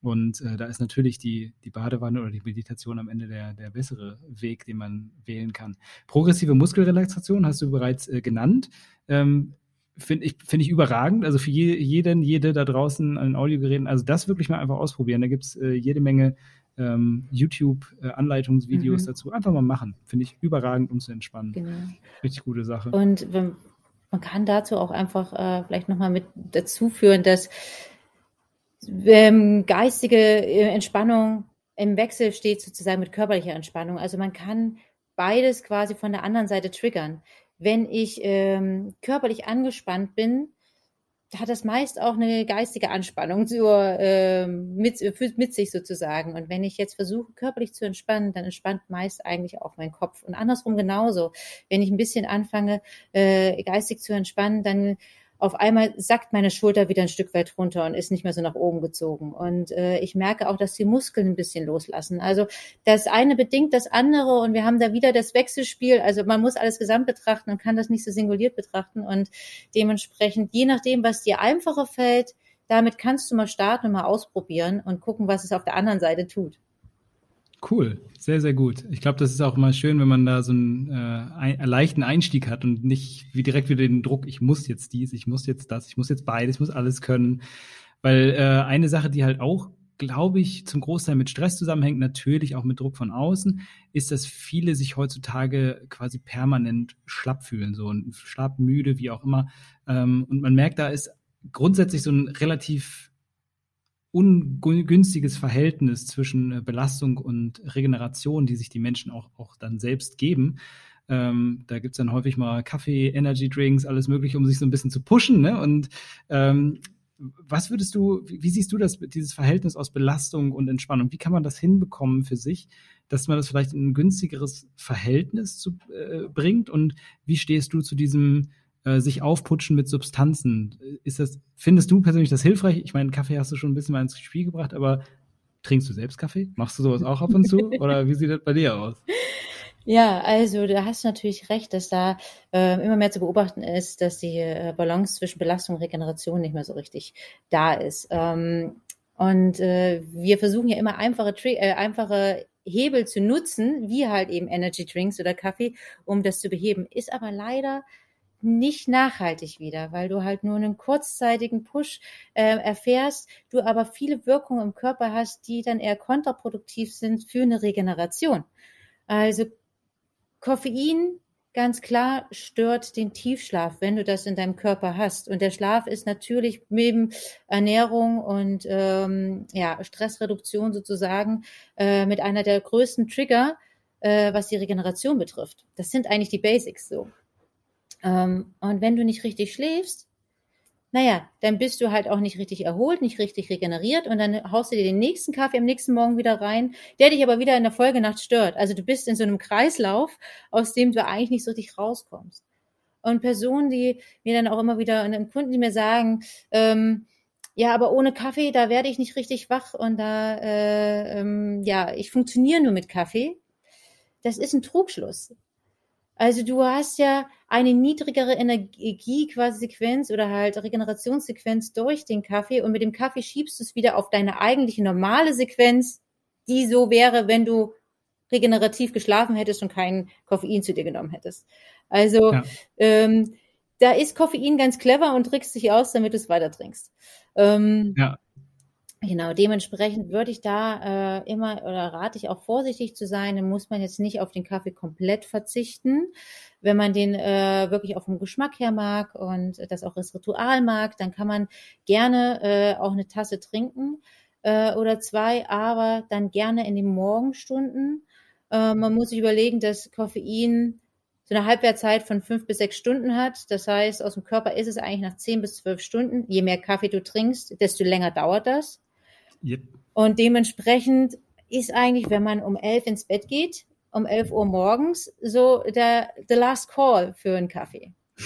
Und äh, da ist natürlich die, die Badewanne oder die Meditation am Ende der, der bessere Weg, den man wählen kann. Progressive Muskelrelaxation hast du bereits äh, genannt. Ähm, Finde ich, finde ich überragend. Also für je, jeden, jede da draußen an den Audiogeräten, also das wirklich mal einfach ausprobieren. Da gibt's äh, jede Menge ähm, YouTube-Anleitungsvideos äh, mhm. dazu. Einfach mal machen. Finde ich überragend, um zu entspannen. Genau. Richtig gute Sache. Und wenn, man kann dazu auch einfach äh, vielleicht nochmal mit dazu führen, dass ähm, geistige äh, Entspannung im Wechsel steht sozusagen mit körperlicher Entspannung. Also man kann beides quasi von der anderen Seite triggern. Wenn ich ähm, körperlich angespannt bin, hat das meist auch eine geistige Anspannung zur, äh, mit, mit sich sozusagen. Und wenn ich jetzt versuche, körperlich zu entspannen, dann entspannt meist eigentlich auch mein Kopf. Und andersrum genauso. Wenn ich ein bisschen anfange, äh, geistig zu entspannen, dann auf einmal sackt meine Schulter wieder ein Stück weit runter und ist nicht mehr so nach oben gezogen. Und äh, ich merke auch, dass die Muskeln ein bisschen loslassen. Also das eine bedingt das andere und wir haben da wieder das Wechselspiel. Also man muss alles gesamt betrachten und kann das nicht so singuliert betrachten. Und dementsprechend, je nachdem, was dir einfacher fällt, damit kannst du mal starten und mal ausprobieren und gucken, was es auf der anderen Seite tut. Cool, sehr, sehr gut. Ich glaube, das ist auch immer schön, wenn man da so einen, äh, ein, leichten Einstieg hat und nicht wie direkt wieder den Druck, ich muss jetzt dies, ich muss jetzt das, ich muss jetzt beides, ich muss alles können. Weil äh, eine Sache, die halt auch, glaube ich, zum Großteil mit Stress zusammenhängt, natürlich auch mit Druck von außen, ist, dass viele sich heutzutage quasi permanent schlapp fühlen, so und schlapp, müde, wie auch immer. Ähm, und man merkt, da ist grundsätzlich so ein relativ ungünstiges Verhältnis zwischen äh, Belastung und Regeneration, die sich die Menschen auch, auch dann selbst geben. Ähm, da gibt's dann häufig mal Kaffee, Energy Drinks, alles Mögliche, um sich so ein bisschen zu pushen. Ne? Und ähm, was würdest du, wie siehst du das, dieses Verhältnis aus Belastung und Entspannung? Wie kann man das hinbekommen für sich, dass man das vielleicht in ein günstigeres Verhältnis zu, äh, bringt? Und wie stehst du zu diesem äh, sich aufputschen mit Substanzen. Ist das, findest du persönlich das hilfreich? Ich meine, Kaffee hast du schon ein bisschen mal ins Spiel gebracht, aber trinkst du selbst Kaffee? Machst du sowas auch ab und zu? [LAUGHS] Oder wie sieht das bei dir aus? Ja, also da hast du natürlich recht, dass da äh, immer mehr zu beobachten ist, dass die äh, Balance zwischen Belastung und Regeneration nicht mehr so richtig da ist. Ähm, und äh, wir versuchen ja immer einfache, äh, einfache Hebel zu nutzen, wie halt eben Energy Drinks oder Kaffee, um das zu beheben. Ist aber leider nicht nachhaltig wieder, weil du halt nur einen kurzzeitigen Push äh, erfährst, du aber viele Wirkungen im Körper hast, die dann eher kontraproduktiv sind für eine Regeneration. Also Koffein ganz klar stört den Tiefschlaf, wenn du das in deinem Körper hast. Und der Schlaf ist natürlich neben Ernährung und ähm, ja, Stressreduktion sozusagen äh, mit einer der größten Trigger, äh, was die Regeneration betrifft. Das sind eigentlich die Basics so. Ähm, und wenn du nicht richtig schläfst, naja, dann bist du halt auch nicht richtig erholt, nicht richtig regeneriert und dann haust du dir den nächsten Kaffee am nächsten Morgen wieder rein, der dich aber wieder in der Folgenacht stört. Also du bist in so einem Kreislauf, aus dem du eigentlich nicht so richtig rauskommst. Und Personen, die mir dann auch immer wieder, und Kunden, die mir sagen, ähm, ja, aber ohne Kaffee, da werde ich nicht richtig wach und da, äh, ähm, ja, ich funktioniere nur mit Kaffee. Das ist ein Trugschluss. Also du hast ja eine niedrigere Energie quasi Sequenz oder halt Regenerationssequenz durch den Kaffee und mit dem Kaffee schiebst du es wieder auf deine eigentliche normale Sequenz, die so wäre, wenn du regenerativ geschlafen hättest und kein Koffein zu dir genommen hättest. Also ja. ähm, da ist Koffein ganz clever und trickst dich aus, damit du es weiter trinkst. Ähm, ja. Genau, dementsprechend würde ich da äh, immer oder rate ich auch vorsichtig zu sein. Dann muss man jetzt nicht auf den Kaffee komplett verzichten. Wenn man den äh, wirklich auch vom Geschmack her mag und das auch als Ritual mag, dann kann man gerne äh, auch eine Tasse trinken äh, oder zwei, aber dann gerne in den Morgenstunden. Äh, man muss sich überlegen, dass Koffein so eine Halbwertzeit von fünf bis sechs Stunden hat. Das heißt, aus dem Körper ist es eigentlich nach zehn bis zwölf Stunden. Je mehr Kaffee du trinkst, desto länger dauert das. Yep. Und dementsprechend ist eigentlich, wenn man um elf ins Bett geht, um elf Uhr morgens, so der the last call für einen Kaffee. [LAUGHS]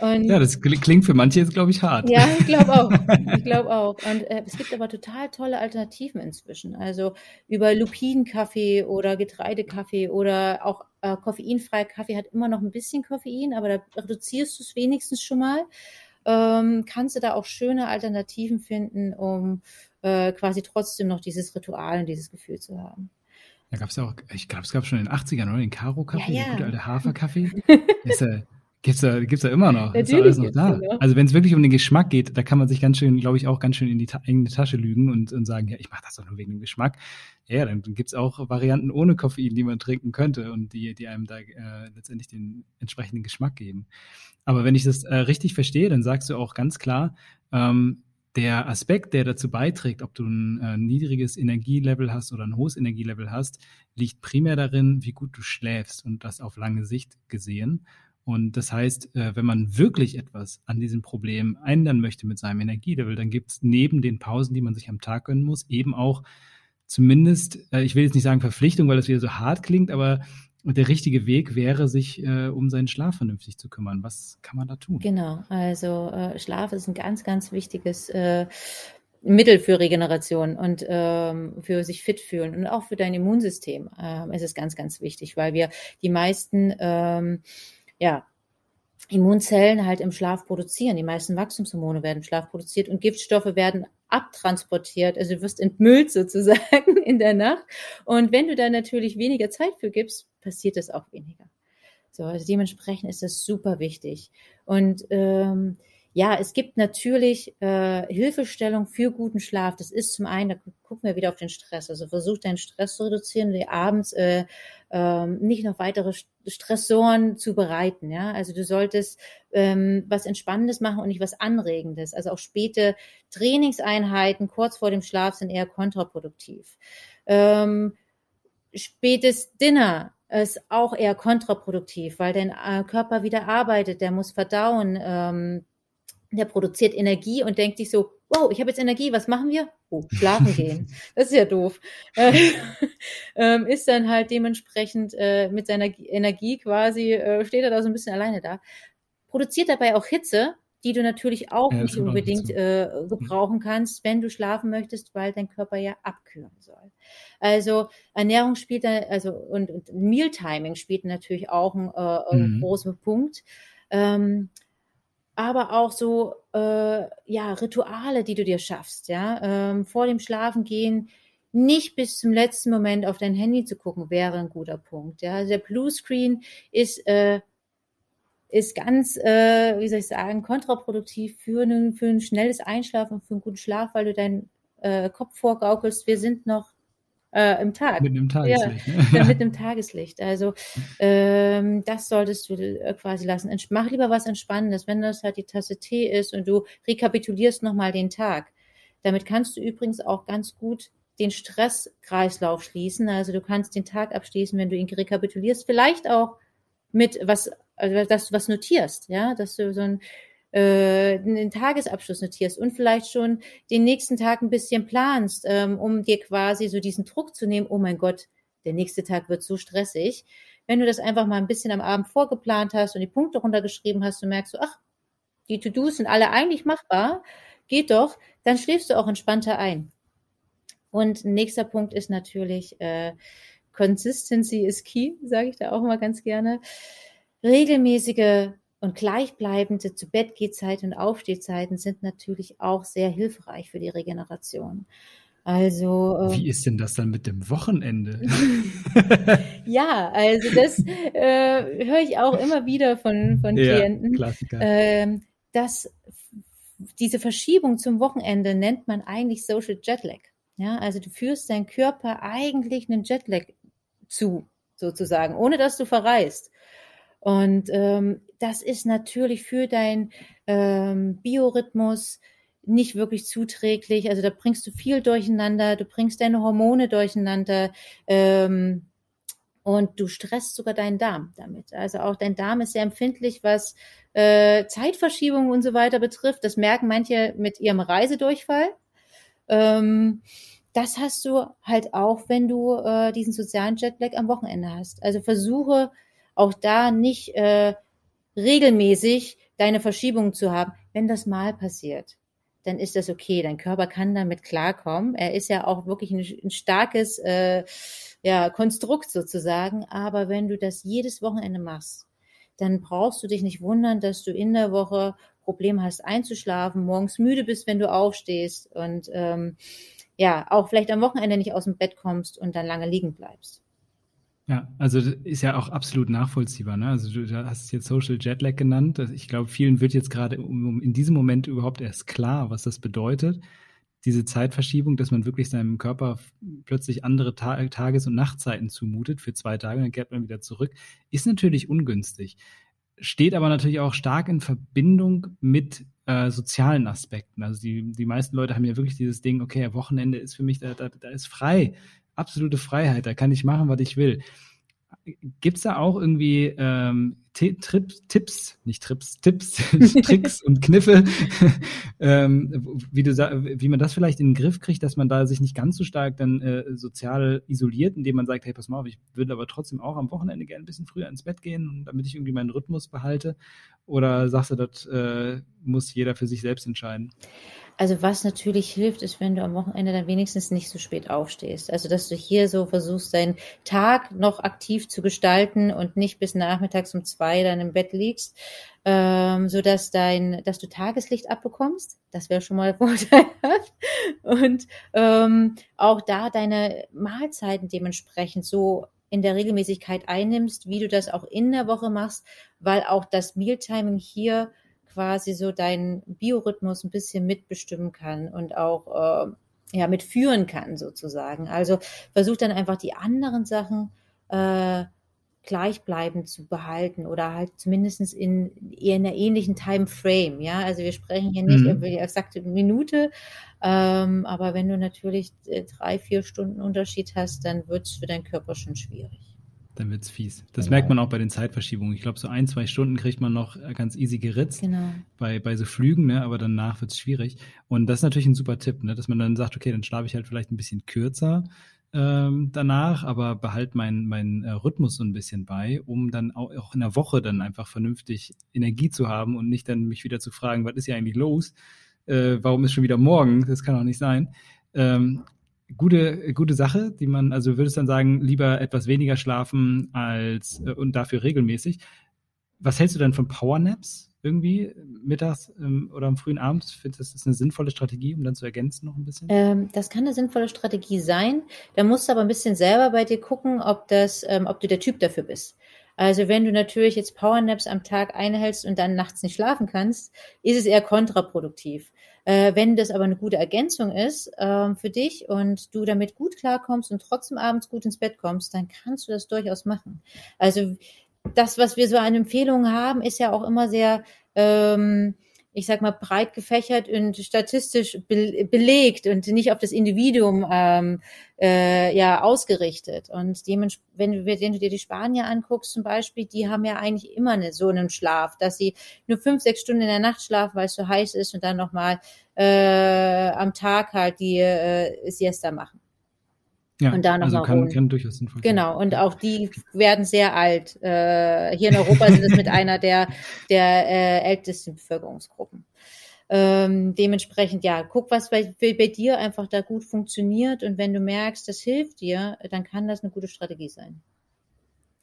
Und ja, das klingt für manche jetzt, glaube ich, hart. Ja, ich glaube auch. [LAUGHS] Ich glaube auch. Und äh, es gibt aber total tolle Alternativen inzwischen. Also über Lupinenkaffee oder Getreidekaffee oder auch äh, koffeinfreier Kaffee hat immer noch ein bisschen Koffein, aber da reduzierst du es wenigstens schon mal. Ähm, kannst du da auch schöne Alternativen finden, um äh, quasi trotzdem noch dieses Ritual und dieses Gefühl zu haben. Da gab es ja auch, ich glaube, es gab schon in den 80ern, oder? Den Karo-Kaffee, ja, ja. der gute alte Haferkaffee. [LAUGHS] ist Gibt's da, gibt's da immer noch. Natürlich ist alles noch da. Noch. Also wenn es wirklich um den Geschmack geht, da kann man sich ganz schön, glaube ich, auch ganz schön in die Ta eigene Tasche lügen und, und sagen, ja, ich mache das doch nur wegen dem Geschmack. Ja, dann, dann gibt's auch Varianten ohne Koffein, die man trinken könnte und die, die einem da äh, letztendlich den entsprechenden Geschmack geben. Aber wenn ich das äh, richtig verstehe, dann sagst du auch ganz klar, ähm, der Aspekt, der dazu beiträgt, ob du ein äh, niedriges Energielevel hast oder ein hohes Energielevel hast, liegt primär darin, wie gut du schläfst und das auf lange Sicht gesehen. Und das heißt, äh, wenn man wirklich etwas an diesem Problem ändern möchte mit seinem Energielevel, dann gibt es neben den Pausen, die man sich am Tag gönnen muss, eben auch zumindest, äh, ich will jetzt nicht sagen Verpflichtung, weil das wieder so hart klingt, aber der richtige Weg wäre, sich äh, um seinen Schlaf vernünftig zu kümmern. Was kann man da tun? Genau, also äh, Schlaf ist ein ganz, ganz wichtiges äh, Mittel für Regeneration und ähm, für sich fit fühlen und auch für dein Immunsystem ähm, ist es ganz, ganz wichtig, weil wir die meisten ähm, ja, Immunzellen halt im Schlaf produzieren. Die meisten Wachstumshormone werden im Schlaf produziert und Giftstoffe werden abtransportiert. Also du wirst entmüllt [LAUGHS] sozusagen in der Nacht. Und wenn du da natürlich weniger Zeit für gibst, passiert das auch weniger. So, also dementsprechend ist das super wichtig. Und ähm, ja, es gibt natürlich äh, Hilfestellung für guten Schlaf. Das ist zum einen, da gucken wir wieder auf den Stress. Also versuch deinen Stress zu reduzieren, dir abends äh, äh, nicht noch weitere Stressoren zu bereiten. Ja, also du solltest ähm, was Entspannendes machen und nicht was Anregendes. Also auch späte Trainingseinheiten kurz vor dem Schlaf sind eher kontraproduktiv. Ähm, spätes Dinner ist auch eher kontraproduktiv, weil dein äh, Körper wieder arbeitet, der muss verdauen. Ähm, der produziert Energie und denkt sich so, wow, ich habe jetzt Energie, was machen wir? Oh, schlafen gehen. [LAUGHS] Das ist ja doof. Äh, [LAUGHS] ähm, ist dann halt dementsprechend äh, mit seiner Energie quasi, äh, steht er da so ein bisschen alleine da. Produziert dabei auch Hitze, die du natürlich auch ja, nicht unbedingt äh, gebrauchen kannst, wenn du schlafen möchtest, weil dein Körper ja abkühlen soll. Also Ernährung spielt da, also und, und Mealtiming spielt natürlich auch einen, äh, einen mhm. großen Punkt. Ähm, aber auch so äh, ja Rituale, die du dir schaffst, ja ähm, vor dem Schlafengehen nicht bis zum letzten Moment auf dein Handy zu gucken, wäre ein guter Punkt. Ja, also der Blue Screen ist äh, ist ganz, äh, wie soll ich sagen, kontraproduktiv für ein, für ein schnelles Einschlafen, für einen guten Schlaf, weil du deinen äh, Kopf vorgaukelst, wir sind noch äh, im Tag. Mit einem Tageslicht. Ja, ne? mit [LAUGHS] einem Tageslicht. Also ähm, das solltest du äh, quasi lassen. Mach lieber was Entspannendes, wenn das halt die Tasse Tee ist und du rekapitulierst nochmal den Tag. Damit kannst du übrigens auch ganz gut den Stresskreislauf schließen. Also du kannst den Tag abschließen, wenn du ihn rekapitulierst. Vielleicht auch mit was, also dass du was notierst, ja, dass du so ein äh, den Tagesabschluss notierst und vielleicht schon den nächsten Tag ein bisschen planst, ähm, um dir quasi so diesen Druck zu nehmen, oh mein Gott, der nächste Tag wird so stressig. Wenn du das einfach mal ein bisschen am Abend vorgeplant hast und die Punkte runtergeschrieben hast, und merkst du, ach, die To-Dos sind alle eigentlich machbar, geht doch, dann schläfst du auch entspannter ein. Und nächster Punkt ist natürlich äh, Consistency is key, sage ich da auch mal ganz gerne. Regelmäßige und gleichbleibende zu Bett und Aufstehzeiten sind natürlich auch sehr hilfreich für die Regeneration. Also ähm, wie ist denn das dann mit dem Wochenende? [LAUGHS] ja, also das äh, höre ich auch immer wieder von von ja, Klienten. Klassiker. Ähm, dass diese Verschiebung zum Wochenende nennt man eigentlich Social Jetlag. Ja, also du führst deinen Körper eigentlich einen Jetlag zu, sozusagen, ohne dass du verreist. Und ähm, das ist natürlich für dein ähm, Biorhythmus nicht wirklich zuträglich. Also da bringst du viel durcheinander, du bringst deine Hormone durcheinander. Ähm, Und du stresst sogar deinen Darm damit. Also auch dein Darm ist sehr empfindlich, was äh, Zeitverschiebung und so weiter betrifft. Das merken manche mit ihrem Reisedurchfall. Ähm, das hast du halt auch, wenn du äh, diesen sozialen Jetlag am Wochenende hast. Also versuche auch da nicht äh, regelmäßig deine Verschiebung zu haben. Wenn das mal passiert, dann ist das okay. Dein Körper kann damit klarkommen. Er ist ja auch wirklich ein, ein starkes äh, ja, Konstrukt sozusagen. Aber wenn du das jedes Wochenende machst, dann brauchst du dich nicht wundern, dass du in der Woche Probleme hast einzuschlafen, morgens müde bist, wenn du aufstehst und ähm, ja, auch vielleicht am Wochenende nicht aus dem Bett kommst und dann lange liegen bleibst. Ja, also ist ja auch absolut nachvollziehbar. Ne? Also du hast jetzt Social Jetlag genannt. Also ich glaube, vielen wird jetzt gerade in diesem Moment überhaupt erst klar, was das bedeutet. Diese Zeitverschiebung, dass man wirklich seinem Körper plötzlich andere Ta Tages- und Nachtzeiten zumutet für zwei Tage, dann kehrt man wieder zurück, ist natürlich ungünstig. Steht aber natürlich auch stark in Verbindung mit äh, sozialen Aspekten. Also die, die meisten Leute haben ja wirklich dieses Ding, okay, Wochenende ist für mich, da, da, da ist frei, absolute Freiheit, da kann ich machen, was ich will. Gibt es da auch irgendwie ähm, Trips, Tipps, nicht Trips, Tipps, [LAUGHS] Tricks und Kniffe, [LAUGHS] ähm, wie, du, wie man das vielleicht in den Griff kriegt, dass man da sich nicht ganz so stark dann äh, sozial isoliert, indem man sagt, hey, pass mal auf, ich würde aber trotzdem auch am Wochenende gerne ein bisschen früher ins Bett gehen, damit ich irgendwie meinen Rhythmus behalte? Oder sagst du, das äh, muss jeder für sich selbst entscheiden? Also was natürlich hilft, ist, wenn du am Wochenende dann wenigstens nicht so spät aufstehst. Also dass du hier so versuchst, deinen Tag noch aktiv zu gestalten und nicht bis nachmittags um zwei dann im Bett liegst, ähm, so dass dein, dass du Tageslicht abbekommst. Das wäre schon mal [LAUGHS] vorteilhaft. Und ähm, auch da deine Mahlzeiten dementsprechend so in der Regelmäßigkeit einnimmst, wie du das auch in der Woche machst, weil auch das Mealtiming hier quasi so deinen Biorhythmus ein bisschen mitbestimmen kann und auch äh, ja mitführen kann sozusagen. Also versuch dann einfach die anderen Sachen äh, gleichbleibend zu behalten oder halt zumindest in, in einer ähnlichen Time Frame. Ja, also wir sprechen hier nicht mhm. über die exakte Minute, ähm, aber wenn du natürlich äh, drei, vier Stunden Unterschied hast, dann wird es für deinen Körper schon schwierig dann wird es fies. Das genau. merkt man auch bei den Zeitverschiebungen. Ich glaube, so ein, zwei Stunden kriegt man noch ganz easy geritzt genau. bei, bei so Flügen, ne? aber danach wird es schwierig. Und das ist natürlich ein super Tipp, ne? dass man dann sagt, okay, dann schlafe ich halt vielleicht ein bisschen kürzer ähm, danach, aber behalte meinen mein, äh, Rhythmus so ein bisschen bei, um dann auch, auch in der Woche dann einfach vernünftig Energie zu haben und nicht dann mich wieder zu fragen, was ist hier eigentlich los? Äh, warum ist schon wieder morgen? Das kann auch nicht sein. Ähm, gute, gute Sache, die man, also würdest dann sagen, lieber etwas weniger schlafen als äh, und dafür regelmäßig. Was hältst du denn von Powernaps irgendwie mittags ähm, oder am frühen Abend? Findest du, das ist eine sinnvolle Strategie, um dann zu ergänzen noch ein bisschen? Ähm, das kann eine sinnvolle Strategie sein. Da musst du aber ein bisschen selber bei dir gucken, ob das, ähm, ob du der Typ dafür bist. Also wenn du natürlich jetzt Powernaps am Tag einhältst und dann nachts nicht schlafen kannst, ist es eher kontraproduktiv. Äh, wenn das aber eine gute Ergänzung ist äh, für dich und du damit gut klarkommst und trotzdem abends gut ins Bett kommst, dann kannst du das durchaus machen. Also das, was wir so an Empfehlungen haben, ist ja auch immer sehr ähm, ich sag mal, breit gefächert und statistisch be belegt und nicht auf das Individuum ähm, äh, ja ausgerichtet. Und dementsprechend, wenn wenn du dir die Spanier anguckst zum Beispiel, die haben ja eigentlich immer eine, so einen Schlaf, dass sie nur fünf, sechs Stunden in der Nacht schlafen, weil es so heiß ist und dann nochmal äh, am Tag halt die äh, Siesta machen. Ja, und da noch also kann, kann durchaus sinnvoll sein. Genau, und auch die werden sehr alt. Äh, hier in Europa sind es mit [LAUGHS] einer der, der äh, ältesten Bevölkerungsgruppen. Ähm, dementsprechend, ja, guck, was bei, bei dir einfach da gut funktioniert und wenn du merkst, das hilft dir, dann kann das eine gute Strategie sein.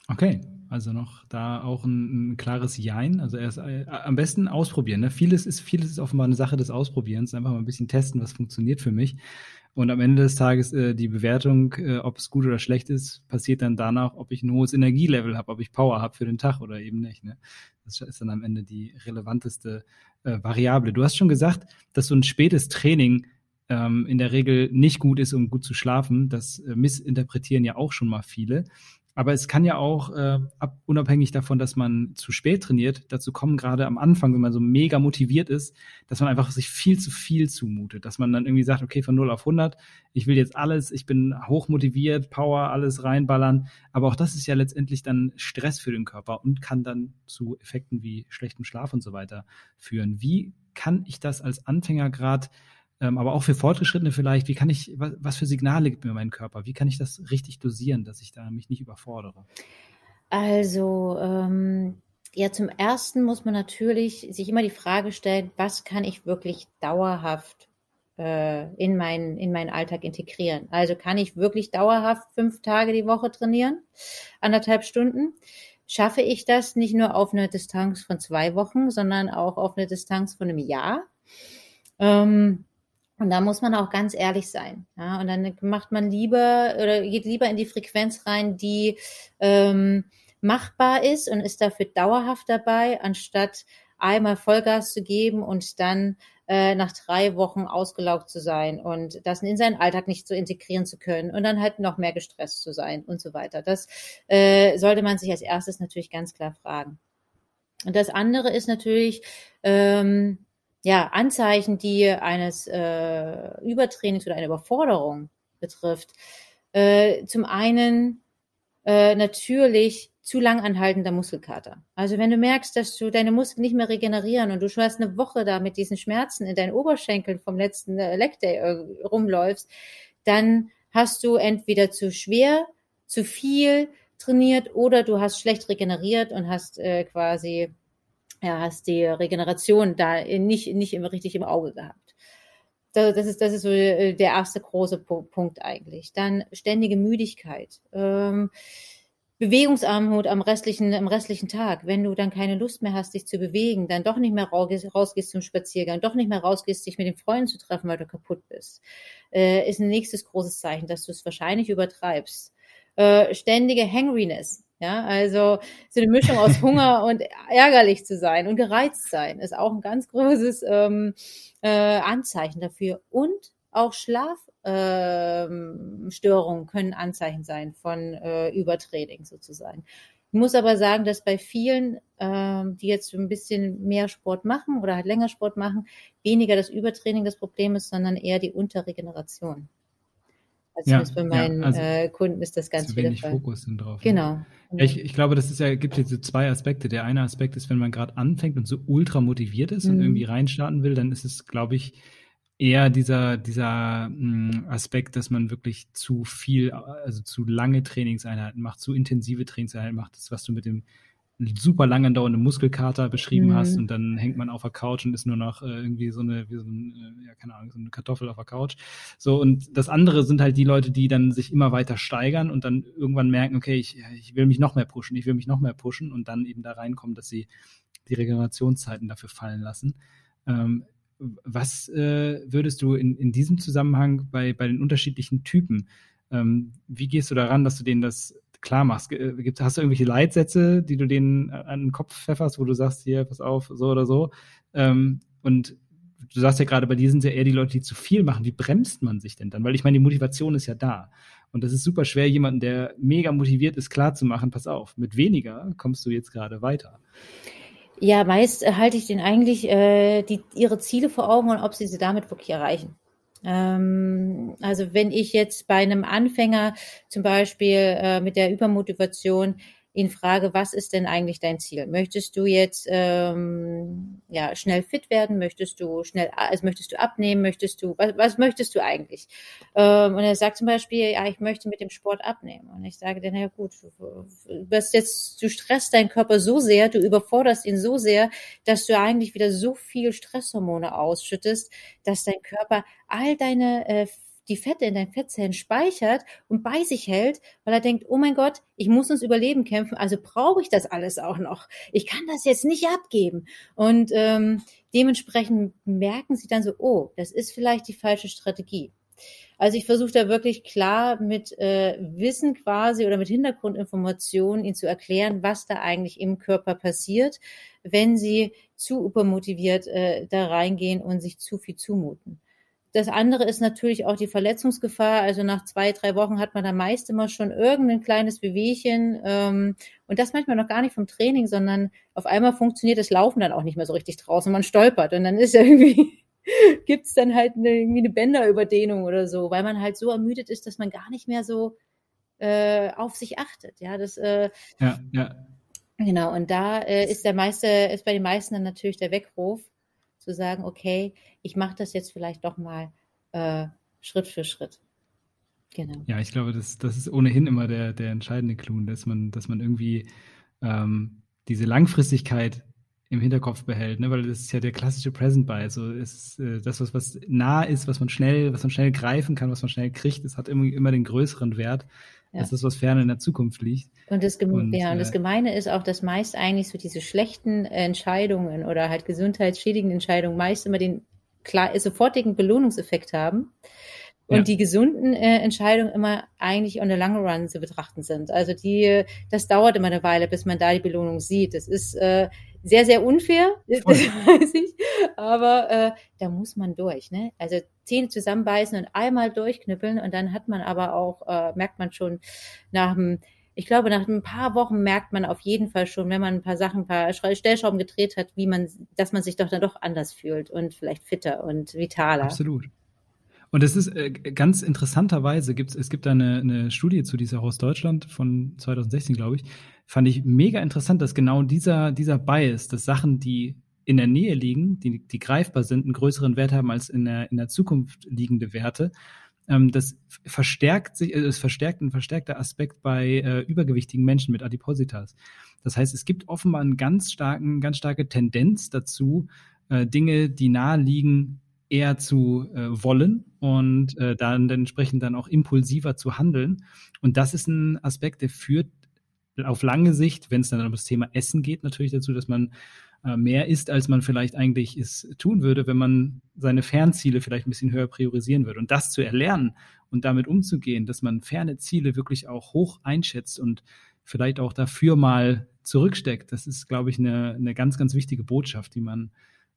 Okay, also noch da auch ein, ein klares Jein. Also erst äh, am besten ausprobieren. Ne? Vieles ist, vieles ist offenbar eine Sache des Ausprobierens. Einfach mal ein bisschen testen, was funktioniert für mich. Und am Ende des Tages äh, die Bewertung, äh, ob es gut oder schlecht ist, passiert dann danach, ob ich ein hohes Energielevel habe, ob ich Power habe für den Tag oder eben nicht. Ne? Das ist dann am Ende die relevanteste äh, Variable. Du hast schon gesagt, dass so ein spätes Training ähm, in der Regel nicht gut ist, um gut zu schlafen. Das äh, missinterpretieren ja auch schon mal viele. Aber es kann ja auch, äh, ab, unabhängig davon, dass man zu spät trainiert, dazu kommen gerade am Anfang, wenn man so mega motiviert ist, dass man einfach sich viel zu viel zumutet. Dass man dann irgendwie sagt, okay, von 0 auf 100, ich will jetzt alles, ich bin hoch motiviert, Power, alles reinballern. Aber auch das ist ja letztendlich dann Stress für den Körper und kann dann zu Effekten wie schlechtem Schlaf und so weiter führen. Wie kann ich das als Anfänger gerade ähm, aber auch für Fortgeschrittene vielleicht, wie kann ich, was, was, für Signale gibt mir mein Körper? Wie kann ich das richtig dosieren, dass ich da mich nicht überfordere? Also, ähm, ja, zum ersten muss man natürlich sich immer die Frage stellen, was kann ich wirklich dauerhaft äh, in, meinen, in meinen Alltag integrieren? Also kann ich wirklich dauerhaft fünf Tage die Woche trainieren, anderthalb Stunden? Schaffe ich das nicht nur auf eine Distanz von zwei Wochen, sondern auch auf eine Distanz von einem Jahr? Ähm, und da muss man auch ganz ehrlich sein. Ja? Und dann macht man lieber oder geht lieber in die Frequenz rein, die ähm, machbar ist und ist dafür dauerhaft dabei, anstatt einmal Vollgas zu geben und dann äh, nach drei Wochen ausgelaugt zu sein und das in seinen Alltag nicht so integrieren zu können und dann halt noch mehr gestresst zu sein und so weiter. Das äh, sollte man sich als erstes natürlich ganz klar fragen. Und das andere ist natürlich, ähm, ja, Anzeichen, die eines äh, Übertrainings oder einer Überforderung betrifft. Äh, zum einen äh, natürlich zu lang anhaltender Muskelkater. Also wenn du merkst, dass du deine Muskeln nicht mehr regenerieren und du schon erst eine Woche da mit diesen Schmerzen in deinen Oberschenkeln vom letzten äh, Leg Day äh, rumläufst, dann hast du entweder zu schwer, zu viel trainiert oder du hast schlecht regeneriert und hast äh, quasi ja, hast die Regeneration da nicht, nicht immer richtig im Auge gehabt. Das ist, das ist so äh, der erste große Punkt eigentlich. Dann ständige Müdigkeit. Ähm, Bewegungsarmut am restlichen, am restlichen Tag. Wenn du dann keine Lust mehr hast, dich zu bewegen, dann doch nicht mehr rausgehst, zum Spaziergang, doch nicht mehr rausgehst, dich mit den Freunden zu treffen, weil du kaputt bist, äh, ist ein nächstes großes Zeichen, dass du es wahrscheinlich übertreibst. Äh, ständige Hangriness. Ja, also so eine Mischung aus Hunger [LAUGHS] und ärgerlich zu sein und gereizt sein ist auch ein ganz großes ähm, äh, Anzeichen dafür. Und auch Schlafstörungen ähm, können Anzeichen sein von äh, Übertraining sozusagen. Ich muss aber sagen, dass bei vielen, ähm, die jetzt ein bisschen mehr Sport machen oder halt länger Sport machen, weniger das Übertraining das Problem ist, sondern eher die Unterregeneration. Also ja, bei meinen ja, also äh, Kunden ist das ganz zu wenig Fall. Fokus sind drauf. Genau. Ja, ich, ich glaube, das ist ja, gibt jetzt so zwei Aspekte. Der eine Aspekt ist, wenn man gerade anfängt und so ultra motiviert ist mhm. und irgendwie reinstarten will, dann ist es, glaube ich, eher dieser, dieser mh, hm, Aspekt, dass man wirklich zu viel, also zu lange Trainingseinheiten macht, zu intensive Trainingseinheiten macht, das, was du mit dem super lang andauernde Muskelkater beschrieben mhm. hast und dann hängt man auf der Couch und ist nur noch äh, irgendwie so eine, wie so ein, äh, ja, keine Ahnung, so eine Kartoffel auf der Couch. So, und das andere sind halt die Leute, die dann sich immer weiter steigern und dann irgendwann merken, okay, ich, ich will mich noch mehr pushen, ich will mich noch mehr pushen und dann eben da reinkommen, dass sie die Regenerationszeiten dafür fallen lassen. Ähm, was äh, würdest du in, in diesem Zusammenhang bei, bei den unterschiedlichen Typen, ähm, wie gehst du daran, dass du denen das klar machst. Gibt, hast du irgendwelche Leitsätze, die du denen an den Kopf pfefferst, wo du sagst, hier, pass auf, so oder so? Ähm, und du sagst ja gerade, bei dir sind ja eher die Leute, die zu viel machen. Wie bremst man sich denn dann? Weil ich meine, die Motivation ist ja da. Und das ist super schwer, jemanden, der mega motiviert ist, klar zu machen, pass auf, mit weniger kommst du jetzt gerade weiter. Ja, meist halte ich den eigentlich äh, die, ihre Ziele vor Augen und ob sie sie damit wirklich erreichen. Ähm, also wenn ich jetzt bei einem Anfänger zum Beispiel äh, mit der Übermotivation ihn frage, was ist denn eigentlich dein Ziel? Möchtest du jetzt ähm, ja schnell fit werden? Möchtest du schnell, also möchtest du abnehmen? Möchtest du, was, was möchtest du eigentlich? Ähm, und er sagt zum Beispiel, ja, ich möchte mit dem Sport abnehmen. Und ich sage dann, ja gut, du bist jetzt, du stresst deinen Körper so sehr, du überforderst ihn so sehr, dass du eigentlich wieder so viel Stresshormone ausschüttest, dass dein Körper all deine äh, die Fette in deinen Fettzellen speichert und bei sich hält, weil er denkt, oh mein Gott, ich muss ins Überleben kämpfen, also brauche ich das alles auch noch. Ich kann das jetzt nicht abgeben. Und ähm, dementsprechend merken sie dann so, oh, das ist vielleicht die falsche Strategie. Also ich versuche da wirklich klar mit äh, Wissen quasi oder mit Hintergrundinformationen ihnen zu erklären, was da eigentlich im Körper passiert, wenn sie zu übermotiviert äh, da reingehen und sich zu viel zumuten das andere ist natürlich auch die Verletzungsgefahr. Also nach zwei, drei Wochen hat man da meist immer schon irgendein kleines Wehwehchen. Ähm, und das manchmal noch gar nicht vom Training, sondern auf einmal funktioniert das Laufen dann auch nicht mehr so richtig draußen. Man stolpert und dann ist ja [LAUGHS] irgendwie, gibt's dann halt eine, irgendwie eine Bänderüberdehnung oder so, weil man halt so ermüdet ist, dass man gar nicht mehr so äh, auf sich achtet. Ja, das äh, ja, ja. Genau, und da äh, ist der meiste, ist bei den meisten dann natürlich der Weckruf, zu sagen, okay, ich mache das jetzt vielleicht doch mal äh, Schritt für Schritt. Genau. Ja, ich glaube, das, das ist ohnehin immer der, der entscheidende Clou, dass man, dass man irgendwie ähm, diese Langfristigkeit im Hinterkopf behält, ne? weil das ist ja der klassische Present Buy. Also ist äh, das, was, was nah ist, was man schnell, was man schnell greifen kann, was man schnell kriegt, das hat immer, immer den größeren Wert ja. als das, was ferne in der Zukunft liegt. Und das, und, ja, und das äh, Gemeine ist auch, dass meist eigentlich so diese schlechten Entscheidungen oder halt gesundheitsschädigenden Entscheidungen meist immer den klar, sofortigen Belohnungseffekt haben. Und ja. die gesunden äh, Entscheidungen immer eigentlich on the long run zu betrachten sind. Also die, das dauert immer eine Weile, bis man da die Belohnung sieht. Das ist äh, sehr, sehr unfair, Voll. das [LAUGHS] weiß ich. Aber äh, da muss man durch. Ne? Also Zähne zusammenbeißen und einmal durchknüppeln und dann hat man aber auch, äh, merkt man schon nach dem ich glaube, nach ein paar Wochen merkt man auf jeden Fall schon, wenn man ein paar Sachen, ein paar Stellschrauben gedreht hat, wie man, dass man sich doch dann doch anders fühlt und vielleicht fitter und vitaler. Absolut. Und es ist äh, ganz interessanterweise gibt es gibt eine, eine Studie zu dieser aus Deutschland von 2016, glaube ich, fand ich mega interessant, dass genau dieser, dieser Bias, dass Sachen, die in der Nähe liegen, die, die greifbar sind, einen größeren Wert haben als in der, in der Zukunft liegende Werte. Ähm, das verstärkt sich, äh, es verstärkt ein verstärkter Aspekt bei äh, übergewichtigen Menschen mit Adipositas. Das heißt, es gibt offenbar einen ganz starken, ganz starke Tendenz dazu, äh, Dinge, die nahe liegen, eher zu äh, wollen und äh, dann entsprechend dann auch impulsiver zu handeln. Und das ist ein Aspekt, der führt auf lange Sicht, wenn es dann um das Thema Essen geht, natürlich dazu, dass man mehr isst, als man vielleicht eigentlich es tun würde, wenn man seine Fernziele vielleicht ein bisschen höher priorisieren würde. Und das zu erlernen und damit umzugehen, dass man ferne Ziele wirklich auch hoch einschätzt und vielleicht auch dafür mal zurücksteckt, das ist, glaube ich, eine, eine ganz, ganz wichtige Botschaft, die man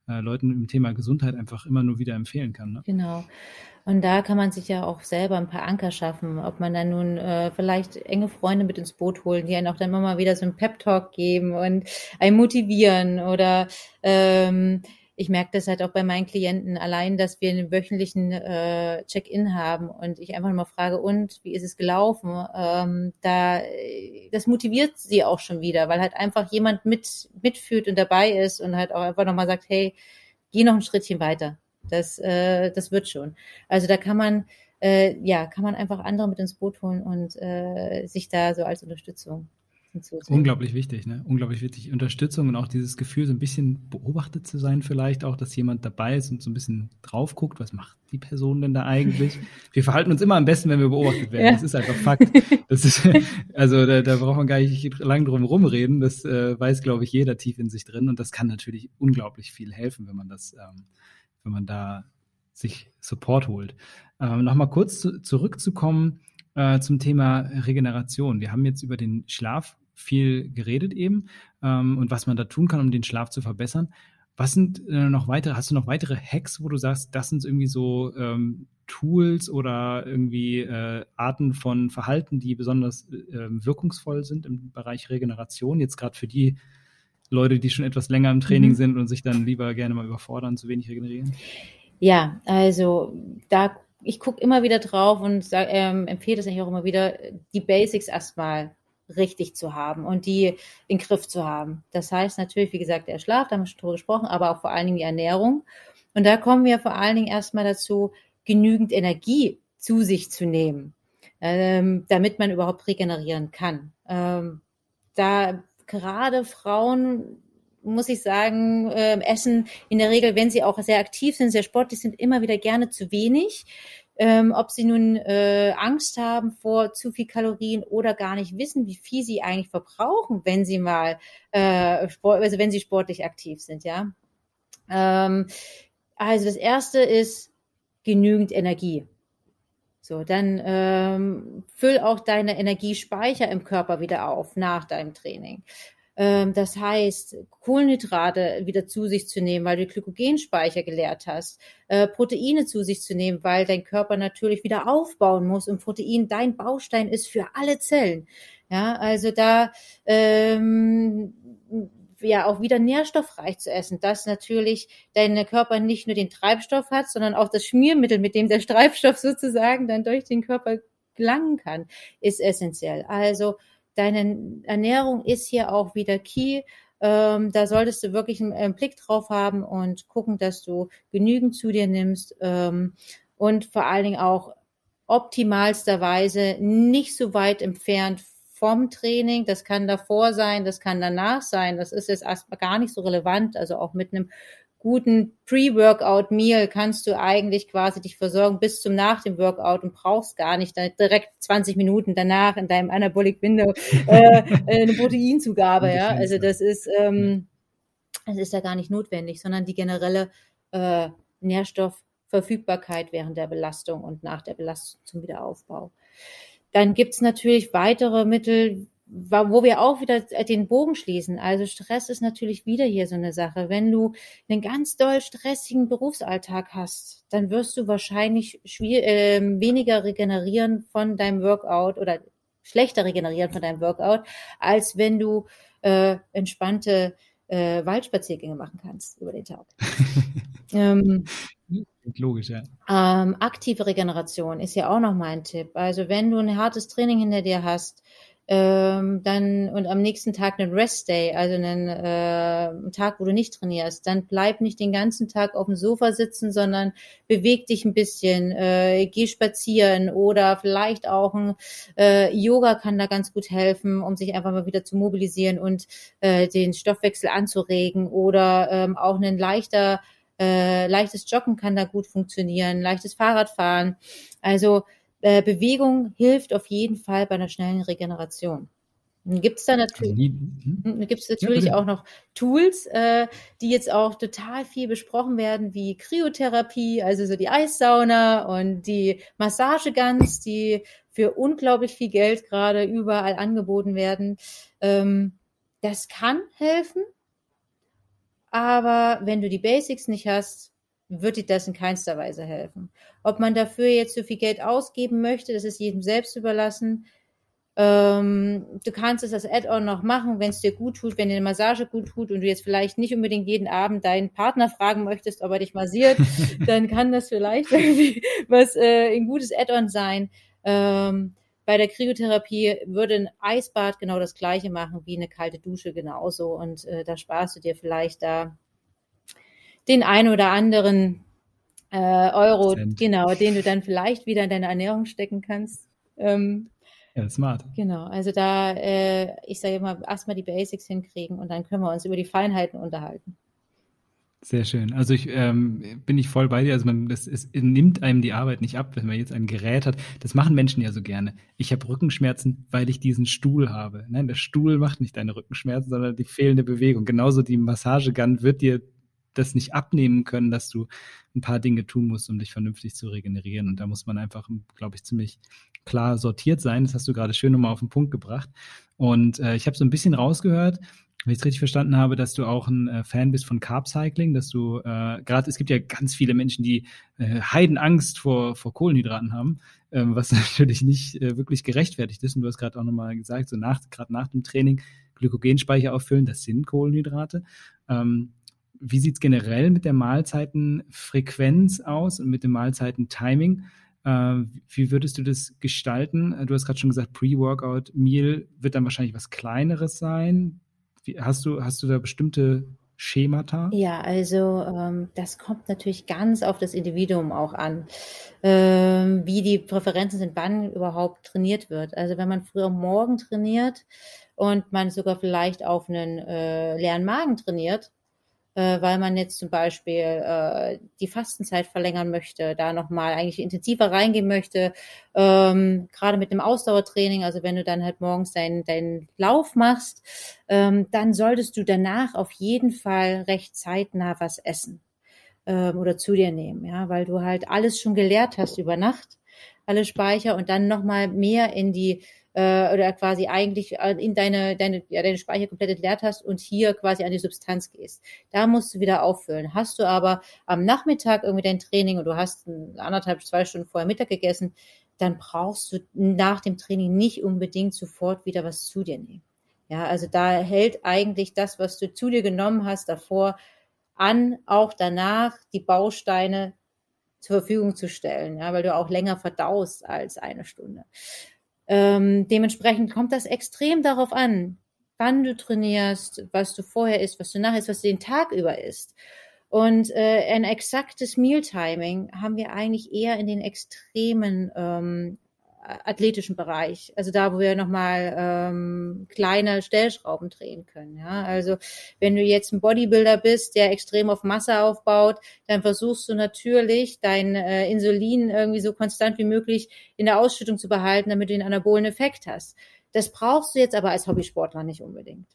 äh, Leuten im Thema Gesundheit einfach immer nur wieder empfehlen kann. Ne? Genau. Und da kann man sich ja auch selber ein paar Anker schaffen, ob man dann nun äh, vielleicht enge Freunde mit ins Boot holen, die einen auch dann immer mal wieder so einen Pep-Talk geben und einen motivieren oder ähm, ich merke das halt auch bei meinen Klienten allein, dass wir einen wöchentlichen äh, Check-in haben und ich einfach mal frage, und wie ist es gelaufen? Ähm, da, das motiviert sie auch schon wieder, weil halt einfach jemand mit mitführt und dabei ist und halt auch einfach nochmal sagt, hey, geh noch ein Schrittchen weiter. Das, äh, das wird schon. Also da kann man äh, ja, kann man einfach andere mit ins Boot holen und äh, sich da so als Unterstützung Unglaublich wichtig, ne? Unglaublich wichtig. Unterstützung und auch dieses Gefühl, so ein bisschen beobachtet zu sein, vielleicht auch, dass jemand dabei ist und so ein bisschen drauf guckt, was macht die Person denn da eigentlich? [LAUGHS] wir verhalten uns immer am besten, wenn wir beobachtet werden. Ja. Das ist einfach Fakt. Das ist, [LAUGHS] also da, da braucht man gar nicht lang drum rumreden. Das äh, weiß, glaube ich, jeder tief in sich drin. Und das kann natürlich unglaublich viel helfen, wenn man das, ähm, wenn man da sich Support holt. Ähm, Nochmal kurz zu, zurückzukommen äh, zum Thema Regeneration. Wir haben jetzt über den Schlaf viel geredet eben ähm, und was man da tun kann, um den Schlaf zu verbessern. Was sind äh, noch weitere, hast du noch weitere Hacks, wo du sagst, das sind irgendwie so ähm, Tools oder irgendwie äh, Arten von Verhalten, die besonders äh, wirkungsvoll sind im Bereich Regeneration, jetzt gerade für die Leute, die schon etwas länger im Training mhm. sind und sich dann lieber gerne mal überfordern, zu wenig regenerieren? Ja, also da ich gucke immer wieder drauf und sag, ähm, empfehle das eigentlich auch immer wieder, die Basics erstmal richtig zu haben und die in Griff zu haben. Das heißt natürlich, wie gesagt, der Schlaf, da haben wir schon drüber gesprochen, aber auch vor allen Dingen die Ernährung. Und da kommen wir vor allen Dingen erstmal dazu, genügend Energie zu sich zu nehmen, ähm, damit man überhaupt regenerieren kann. Ähm, da gerade Frauen muss ich sagen, äh, essen in der Regel, wenn sie auch sehr aktiv sind, sehr sportlich sind, immer wieder gerne zu wenig. Ähm, ob sie nun äh, Angst haben vor zu viel Kalorien oder gar nicht wissen, wie viel sie eigentlich verbrauchen, wenn sie mal, äh, also wenn sie sportlich aktiv sind, ja. Ähm, also das erste ist genügend Energie. So, dann ähm, füll auch deine Energiespeicher im Körper wieder auf nach deinem Training. Ähm, das heißt, Kohlenhydrate wieder zu sich zu nehmen, weil du Glykogenspeicher geleert hast, äh, Proteine zu sich zu nehmen, weil dein Körper natürlich wieder aufbauen muss und Protein dein Baustein ist für alle Zellen. Ja, also da ähm, ja auch wieder nährstoffreich zu essen, dass natürlich dein Körper nicht nur den Treibstoff hat, sondern auch das Schmiermittel, mit dem der Treibstoff sozusagen dann durch den Körper gelangen kann, ist essentiell. Also deine Ernährung ist hier auch wieder key. Ähm, da solltest du wirklich einen, einen, Blick drauf haben und gucken, dass du genügend zu dir nimmst ähm, und vor allen Dingen auch optimalsterweise nicht so weit entfernt vom Training. Das kann davor sein, das kann danach sein. Das ist jetzt erstmal gar nicht so relevant. Also auch mit einem guten Pre-Workout-Meal kannst du eigentlich quasi dich versorgen bis zum nach dem Workout und brauchst gar nicht direkt 20 Minuten danach in deinem Anabolic Window [LAUGHS] äh, eine Proteinzugabe. ja, also das ist ähm, das ist ja gar nicht notwendig, sondern die generelle äh, Nährstoffverfügbarkeit während der Belastung und nach der Belastung zum Wiederaufbau. Dann gibt's natürlich weitere Mittel, wo wir auch wieder den Bogen schließen. Also Stress ist natürlich wieder hier so eine Sache. Wenn du einen ganz doll stressigen Berufsalltag hast, dann wirst du wahrscheinlich äh, weniger regenerieren von deinem Workout oder schlechter regenerieren von deinem Workout, als wenn du äh, entspannte äh, Waldspaziergänge machen kannst über den Tag. [LAUGHS] ähm, Logisch, ja. Ähm, aktive Regeneration ist ja auch noch mein Tipp. Also wenn du ein hartes Training hinter dir hast, ähm, dann und am nächsten Tag einen Rest Day, also einen äh, Tag, wo du nicht trainierst, dann bleib nicht den ganzen Tag auf dem Sofa sitzen, sondern beweg dich ein bisschen, äh, geh spazieren oder vielleicht auch ein äh, Yoga kann da ganz gut helfen, um sich einfach mal wieder zu mobilisieren und äh, den Stoffwechsel anzuregen oder ähm, auch ein leichter äh, leichtes Joggen kann da gut funktionieren, leichtes Fahrradfahren. Also äh, Bewegung hilft auf jeden Fall bei einer schnellen Regeneration. Gibt es da natürlich, also hm? gibt's natürlich ja, auch noch Tools, äh, die jetzt auch total viel besprochen werden, wie Kryotherapie, also so die Eissauna und die Massageguns, die für unglaublich viel Geld gerade überall angeboten werden. Ähm, das kann helfen, aber wenn du die Basics nicht hast, wird dir das in keinster Weise helfen. Ob man dafür jetzt so viel Geld ausgeben möchte, das ist jedem selbst überlassen. Ähm, du kannst es als Add-on noch machen, wenn es dir gut tut, wenn dir eine Massage gut tut und du jetzt vielleicht nicht unbedingt jeden Abend deinen Partner fragen möchtest, ob er dich massiert, [LAUGHS] dann kann das vielleicht [LAUGHS] irgendwie was äh, ein gutes Add-on sein. Ähm, bei der Kryotherapie würde ein Eisbad genau das gleiche machen wie eine kalte Dusche genauso und äh, da sparst du dir vielleicht da den ein oder anderen äh, Euro, Cent. genau, den du dann vielleicht wieder in deine Ernährung stecken kannst. Ähm, ja, smart. Genau, also da, äh, ich sage immer, erstmal die Basics hinkriegen und dann können wir uns über die Feinheiten unterhalten. Sehr schön. Also ich ähm, bin ich voll bei dir. Also man, das ist, nimmt einem die Arbeit nicht ab, wenn man jetzt ein Gerät hat. Das machen Menschen ja so gerne. Ich habe Rückenschmerzen, weil ich diesen Stuhl habe. Nein, der Stuhl macht nicht deine Rückenschmerzen, sondern die fehlende Bewegung. Genauso die Massagegun wird dir das nicht abnehmen können, dass du ein paar Dinge tun musst, um dich vernünftig zu regenerieren. Und da muss man einfach, glaube ich, ziemlich klar sortiert sein. Das hast du gerade schön nochmal auf den Punkt gebracht. Und äh, ich habe so ein bisschen rausgehört, wenn ich es richtig verstanden habe, dass du auch ein äh, Fan bist von Carb Cycling, dass du äh, gerade, es gibt ja ganz viele Menschen, die äh, Heidenangst vor, vor Kohlenhydraten haben, ähm, was [LAUGHS] natürlich nicht äh, wirklich gerechtfertigt ist. Und du hast gerade auch nochmal gesagt, so nach, gerade nach dem Training Glykogenspeicher auffüllen, das sind Kohlenhydrate. Ähm, wie sieht es generell mit der Mahlzeitenfrequenz aus und mit dem Mahlzeitentiming? Äh, wie würdest du das gestalten? Du hast gerade schon gesagt, Pre-Workout-Meal wird dann wahrscheinlich was Kleineres sein. Wie, hast, du, hast du da bestimmte Schemata? Ja, also ähm, das kommt natürlich ganz auf das Individuum auch an, ähm, wie die Präferenzen sind, wann überhaupt trainiert wird. Also wenn man früher morgen trainiert und man sogar vielleicht auf einen äh, leeren Magen trainiert, äh, weil man jetzt zum Beispiel äh, die Fastenzeit verlängern möchte, da nochmal eigentlich intensiver reingehen möchte, ähm, gerade mit einem Ausdauertraining, also wenn du dann halt morgens deinen deinen Lauf machst, ähm, dann solltest du danach auf jeden Fall recht zeitnah was essen ähm, oder zu dir nehmen, ja, weil du halt alles schon gelehrt hast über Nacht, alle Speicher und dann nochmal mehr in die äh, oder quasi eigentlich in deine, deine, ja, deine Speicher komplett entleert hast und hier quasi an die Substanz gehst. Da musst du wieder auffüllen. Hast du aber am Nachmittag irgendwie dein Training und du hast anderthalb, zwei Stunden vorher Mittag gegessen, dann brauchst du nach dem Training nicht unbedingt sofort wieder was zu dir nehmen. Ja, also da hält eigentlich das, was du zu dir genommen hast, davor an, auch danach die Bausteine zur Verfügung zu stellen, ja, weil du auch länger verdaust als eine Stunde. Ähm, dementsprechend kommt das extrem darauf an, wann du trainierst, was du vorher isst, was du nachher isst, was du den Tag über isst. Und äh, ein exaktes Mealtiming haben wir eigentlich eher in den extremen ähm, athletischen Bereich, also da, wo wir nochmal ähm, kleine Stellschrauben drehen können. Ja? Also wenn du jetzt ein Bodybuilder bist, der extrem auf Masse aufbaut, dann versuchst du natürlich dein äh, Insulin irgendwie so konstant wie möglich in der Ausschüttung zu behalten, damit du den anabolen Effekt hast. Das brauchst du jetzt aber als Hobbysportler nicht unbedingt.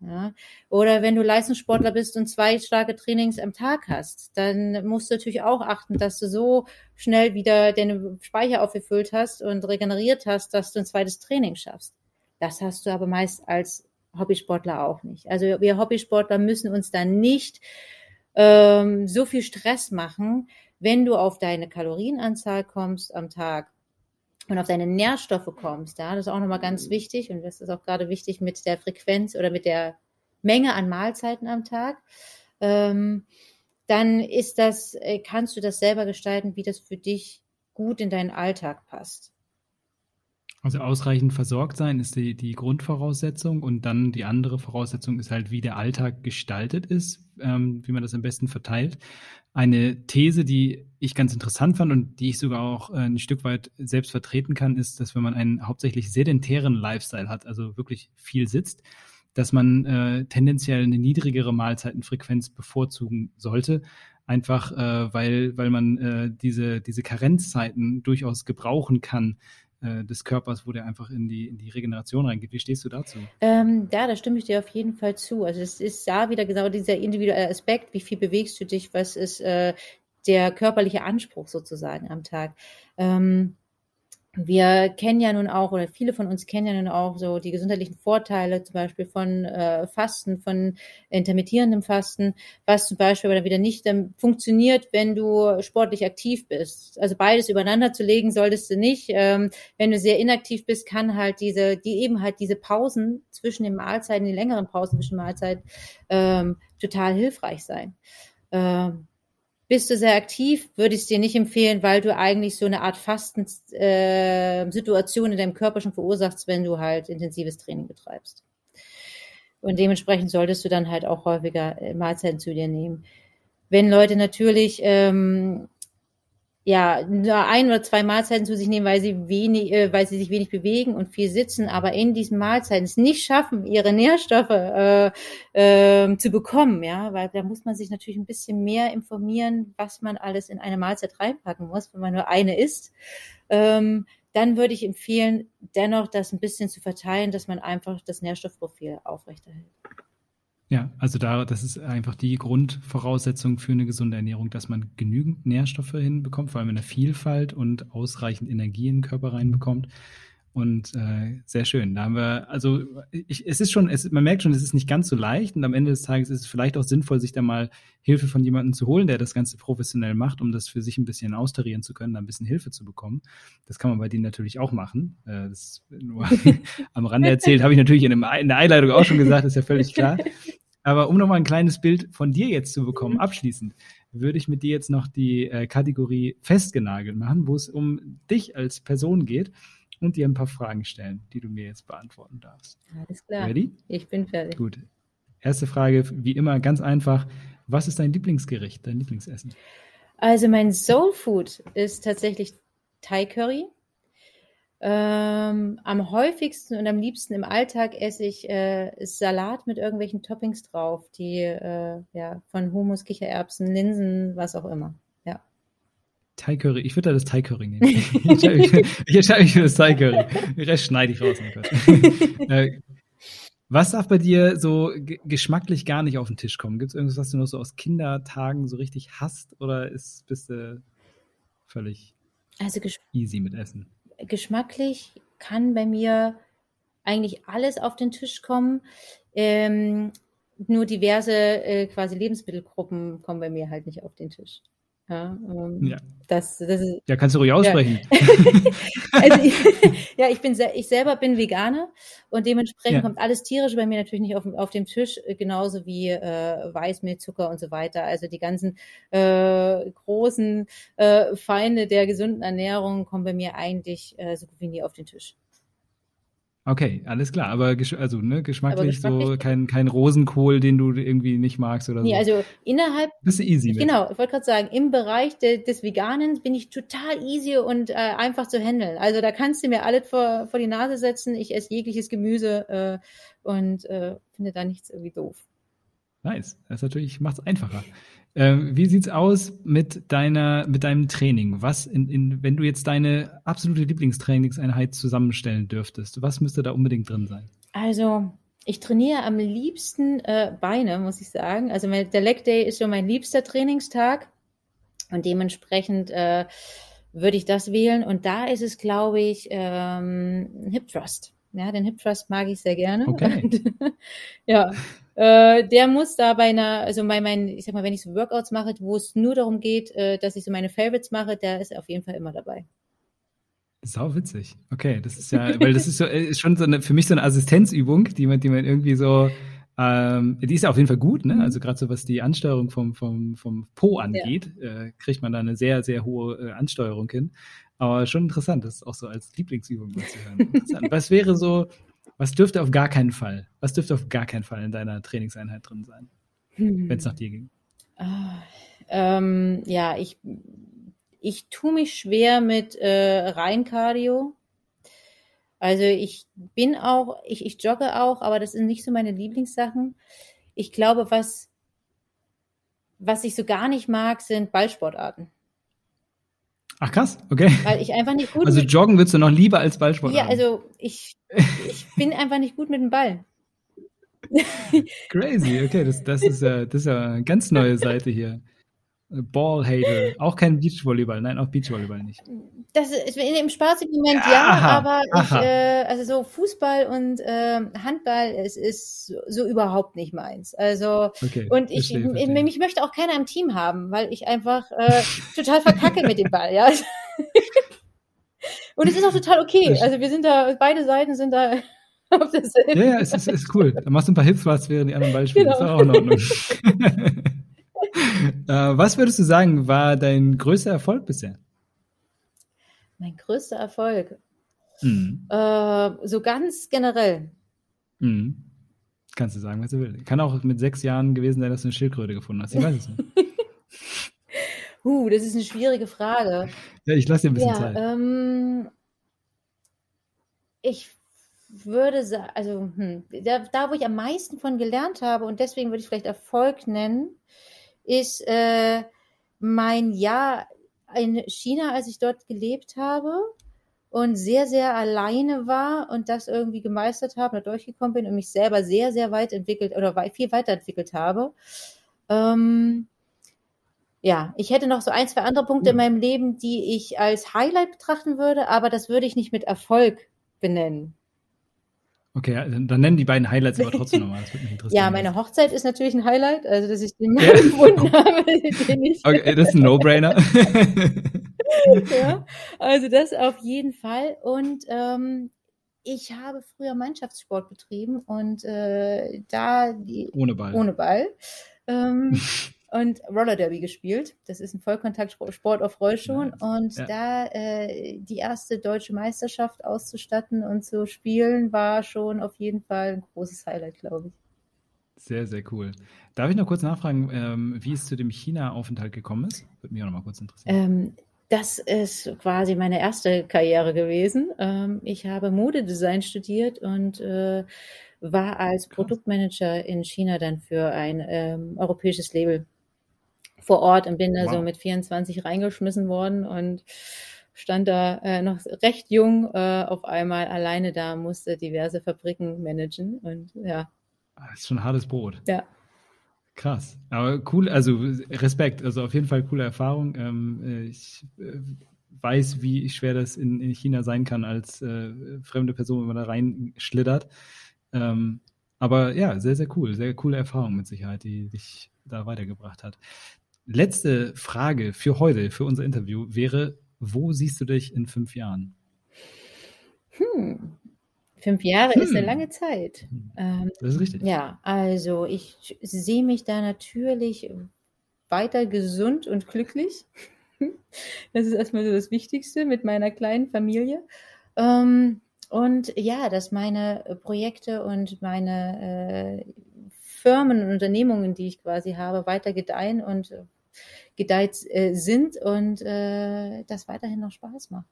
Ja? Oder wenn du Leistungssportler bist und zwei starke Trainings am Tag hast, dann musst du natürlich auch achten, dass du so schnell wieder deine Speicher aufgefüllt hast und regeneriert hast, dass du ein zweites Training schaffst. Das hast du aber meist als Hobbysportler auch nicht. Also wir Hobbysportler müssen uns dann nicht ähm, so viel Stress machen, wenn du auf deine Kalorienanzahl kommst am Tag und auf deine Nährstoffe kommst, ja, das ist auch nochmal ganz wichtig und das ist auch gerade wichtig mit der Frequenz oder mit der Menge an Mahlzeiten am Tag, ähm, dann ist das, äh, kannst du das selber gestalten, wie das für dich gut in deinen Alltag passt. Also ausreichend versorgt sein ist die, die Grundvoraussetzung und dann die andere Voraussetzung ist halt, wie der Alltag gestaltet ist, ähm, wie man das am besten verteilt. Eine These, die ich ganz interessant fand und die ich sogar auch äh, ein Stück weit selbst vertreten kann, ist, dass wenn man einen hauptsächlich sedentären Lifestyle hat, also wirklich viel sitzt, dass man äh, tendenziell eine niedrigere Mahlzeitenfrequenz bevorzugen sollte, einfach äh, weil, weil man äh, diese, diese Karenzzeiten durchaus gebrauchen kann, äh, des Körpers, wo der einfach in die, in die Regeneration reingeht. Wie stehst du dazu? Ähm, ja, da stimme ich dir auf jeden Fall zu. Also es ist da wieder genau dieser individuelle Aspekt, wie viel bewegst du dich, was ist äh, der körperliche Anspruch sozusagen am Tag. Ähm, wir kennen ja nun auch, oder viele von uns kennen ja nun auch so die gesundheitlichen Vorteile zum Beispiel von äh, Fasten, von intermittierendem Fasten, was zum Beispiel aber wieder nicht ähm, funktioniert, wenn du sportlich aktiv bist. Also beides übereinander zu legen solltest du nicht. Ähm, wenn du sehr inaktiv bist, kann halt diese, die eben halt diese Pausen zwischen den Mahlzeiten, die längeren Pausen zwischen Mahlzeiten, ähm, total hilfreich sein. Ähm, bist du sehr aktiv, würde ich es dir nicht empfehlen, weil du eigentlich so eine Art Fastensituation äh, in deinem Körper schon verursachst, wenn du halt intensives Training betreibst. Und dementsprechend solltest du dann halt auch häufiger äh, Mahlzeiten zu dir nehmen. Wenn Leute natürlich ähm, ja, nur ein oder zwei Mahlzeiten zu sich nehmen, weil sie wenig, äh, weil sie sich wenig bewegen und viel sitzen, aber in diesen Mahlzeiten es nicht schaffen, ihre Nährstoffe äh, äh, zu bekommen, ja, weil da muss man sich natürlich ein bisschen mehr informieren, was man alles in eine Mahlzeit reinpacken muss, wenn man nur eine isst. Ähm, dann würde ich empfehlen, dennoch das ein bisschen zu verteilen, dass man einfach das Nährstoffprofil aufrechterhält. Ja, also da, das ist einfach die Grundvoraussetzung für eine gesunde Ernährung, dass man genügend Nährstoffe hinbekommt, vor allem in der Vielfalt und ausreichend Energie in den Körper reinbekommt. Und äh, sehr schön. Da haben wir, also ich, es ist schon, es, man merkt schon, es ist nicht ganz so leicht und am Ende des Tages ist es vielleicht auch sinnvoll, sich da mal Hilfe von jemandem zu holen, der das Ganze professionell macht, um das für sich ein bisschen austarieren zu können, da ein bisschen Hilfe zu bekommen. Das kann man bei denen natürlich auch machen. Äh, das nur [LAUGHS] am Rande erzählt, habe ich natürlich in, einem, in der Einleitung auch schon gesagt, ist ja völlig klar. Aber um nochmal ein kleines Bild von dir jetzt zu bekommen, mhm. abschließend, würde ich mit dir jetzt noch die äh, Kategorie festgenagelt machen, wo es um dich als Person geht und dir ein paar Fragen stellen, die du mir jetzt beantworten darfst. Alles klar. Ready? Ich bin fertig. Gut. Erste Frage, wie immer, ganz einfach. Was ist dein Lieblingsgericht, dein Lieblingsessen? Also mein Soul Food ist tatsächlich Thai Curry. Ähm, am häufigsten und am liebsten im Alltag esse ich äh, Salat mit irgendwelchen Toppings drauf, die äh, ja von Hummus, Kichererbsen, Linsen, was auch immer. Thai Curry, ich würde da das Thai Curry nehmen. [LAUGHS] ich entscheide mich für das Thai Curry. Den Rest schneide ich raus. [LAUGHS] äh, was darf bei dir so geschmacklich gar nicht auf den Tisch kommen? Gibt es irgendwas, was du noch so aus Kindertagen so richtig hast oder ist, bist du völlig also easy mit Essen? geschmacklich kann bei mir eigentlich alles auf den Tisch kommen. Ähm, nur diverse äh, quasi Lebensmittelgruppen kommen bei mir halt nicht auf den Tisch. Ja, ähm, ja. Das, das ist, ja, kannst du ruhig aussprechen. Ja, [LAUGHS] also ich, [LAUGHS] ja ich bin ich selber bin Veganer und dementsprechend ja. kommt alles tierische bei mir natürlich nicht auf, auf dem Tisch, äh, genauso wie äh, Weißmehl, Zucker und so weiter. Also die ganzen äh, großen äh, Feinde der gesunden Ernährung kommen bei mir eigentlich äh, so gut wie nie auf den Tisch. Okay, alles klar. Aber also ne, geschmacklich, geschmacklich so kein, kein Rosenkohl, den du irgendwie nicht magst oder nee, so. Nee, also innerhalb. Bist du easy mit. Genau, ich wollte gerade sagen, im Bereich de, des Veganen bin ich total easy und äh, einfach zu handeln. Also da kannst du mir alles vor, vor die Nase setzen. Ich esse jegliches Gemüse äh, und äh, finde da nichts irgendwie doof. Nice. Das natürlich macht es einfacher. Ähm, wie sieht's aus mit deiner, mit deinem Training? Was in, in, wenn du jetzt deine absolute Lieblingstrainingseinheit zusammenstellen dürftest, was müsste da unbedingt drin sein? Also, ich trainiere am liebsten äh, Beine, muss ich sagen. Also der Leg Day ist so mein liebster Trainingstag und dementsprechend äh, würde ich das wählen. Und da ist es, glaube ich, ähm, Hip Thrust. Ja, den Hip Thrust mag ich sehr gerne. Okay. [LAUGHS] ja, äh, der muss da bei einer, also bei meinen, ich sag mal, wenn ich so Workouts mache, wo es nur darum geht, äh, dass ich so meine Favorites mache, der ist auf jeden Fall immer dabei. Sau witzig. Okay, das ist ja, weil das ist so, äh, ist schon so eine, für mich so eine Assistenzübung, die man, die man irgendwie so, ähm, die ist ja auf jeden Fall gut, ne? Mhm. Also gerade so was die Ansteuerung vom, vom, vom Po angeht, ja. äh, kriegt man da eine sehr, sehr hohe äh, Ansteuerung hin. Aber schon interessant, das auch so als Lieblingsübung zu hören. was wäre so, was dürfte auf gar keinen Fall, was dürfte auf gar keinen Fall in deiner Trainingseinheit drin sein, hm. wenn es nach dir ging? Ah, ähm, ja, ich, ich tue mich schwer mit äh, rein Cardio. Also ich bin auch, ich, ich jogge auch, aber das sind nicht so meine Lieblingssachen. Ich glaube, was, was ich so gar nicht mag, sind Ballsportarten. Ach krass, okay. Weil ich einfach nicht gut. Also joggen würdest du noch lieber als Ballsport. Ja, also ich, ich [LAUGHS] bin einfach nicht gut mit dem Ball. Crazy, okay, das, das, ist ja, das ist ja eine ganz neue Seite hier. Ballhater. Auch kein Beachvolleyball, nein, auch Beachvolleyball nicht. Das ist im spaßigen Moment ja, aha, aber ich, äh, also so Fußball und äh, Handball, es ist so überhaupt nicht meins. Also okay, und ich, verstehe, verstehe. mich möchte auch keiner im Team haben, weil ich einfach äh, [LAUGHS] total verkacke mit dem Ball, ja. und es ist auch total okay. Also wir sind da, beide Seiten sind da [LAUGHS] auf derselben. Ja, ja, es ist, ist cool. Da machst du ein paar Hits, was während die anderen Ball spielen. Genau. Das ist auch in Ordnung. [LAUGHS] äh, was würdest du sagen, war dein größter Erfolg bisher? Mein größter Erfolg. Mhm. Äh, so ganz generell. Mhm. Kannst du sagen, was du willst. Kann auch mit sechs Jahren gewesen sein, dass du eine Schildkröte gefunden hast. Ich weiß es nicht. [LAUGHS] uh, das ist eine schwierige Frage. Ja, ich lasse dir ein bisschen ja, Zeit. Ähm, ich würde sagen, also hm, da, da, wo ich am meisten von gelernt habe und deswegen würde ich vielleicht Erfolg nennen, ist äh, mein Jahr in China, als ich dort gelebt habe und sehr, sehr alleine war und das irgendwie gemeistert habe, da durchgekommen bin und mich selber sehr, sehr weit entwickelt oder viel weiterentwickelt habe. Ähm, ja, ich hätte noch so ein, zwei andere Punkte in meinem Leben, die ich als Highlight betrachten würde, aber das würde ich nicht mit Erfolg benennen. Okay, dann nennen die beiden Highlights aber [LAUGHS] trotzdem nochmal. Das würde mich interessieren. Ja, meine Hochzeit ist natürlich ein Highlight, also dass ich den Mann ja. [LAUGHS] gefunden habe, den ich. Okay, das ist ein No-Brainer. [LAUGHS] ja, also das auf jeden Fall. Und ähm, ich habe früher Mannschaftssport betrieben und äh, da die, ohne Ball. Ohne Ball. Ähm, und Roller Derby gespielt. Das ist ein Vollkontaktsport auf Rollschuhen. Nice. Und ja. da äh, die erste deutsche Meisterschaft auszustatten und zu spielen, war schon auf jeden Fall ein großes Highlight, glaube ich. Sehr, sehr cool. Darf ich noch kurz nachfragen, ähm, wie es zu dem China-Aufenthalt gekommen ist? Würde mich auch noch mal kurz interessieren. Ähm, das ist quasi meine erste Karriere gewesen. Ähm, ich habe Modedesign studiert und äh, war als Krass. Produktmanager in China dann für ein ähm, europäisches Label vor Ort und bin da wow. so mit 24 reingeschmissen worden und stand da äh, noch recht jung äh, auf einmal alleine da, musste diverse Fabriken managen und ja. Ah, das ist schon hartes Brot. Ja. Krass. Aber cool, also Respekt, also auf jeden Fall coole Erfahrung. Ähm, ich äh, weiß, wie schwer das in, in China sein kann als äh, fremde Person, wenn man da reinschlittert. Ähm, aber ja, sehr, sehr cool. Sehr coole Erfahrung mit Sicherheit, die dich da weitergebracht hat. Letzte Frage für heute, für unser Interview wäre, wo siehst du dich in fünf Jahren? Hm. Fünf Jahre hm. ist eine hm. lange Zeit. Ähm, das ist richtig. Ja, also ich sehe mich da natürlich weiter gesund und glücklich. [LAUGHS] Das ist erstmal so das Wichtigste mit meiner kleinen Familie. Ähm, und ja, dass meine Projekte und meine äh, Firmen und Unternehmungen, die ich quasi habe, weiter gedeihen und gedeiht äh, sind und äh, das weiterhin noch Spaß macht.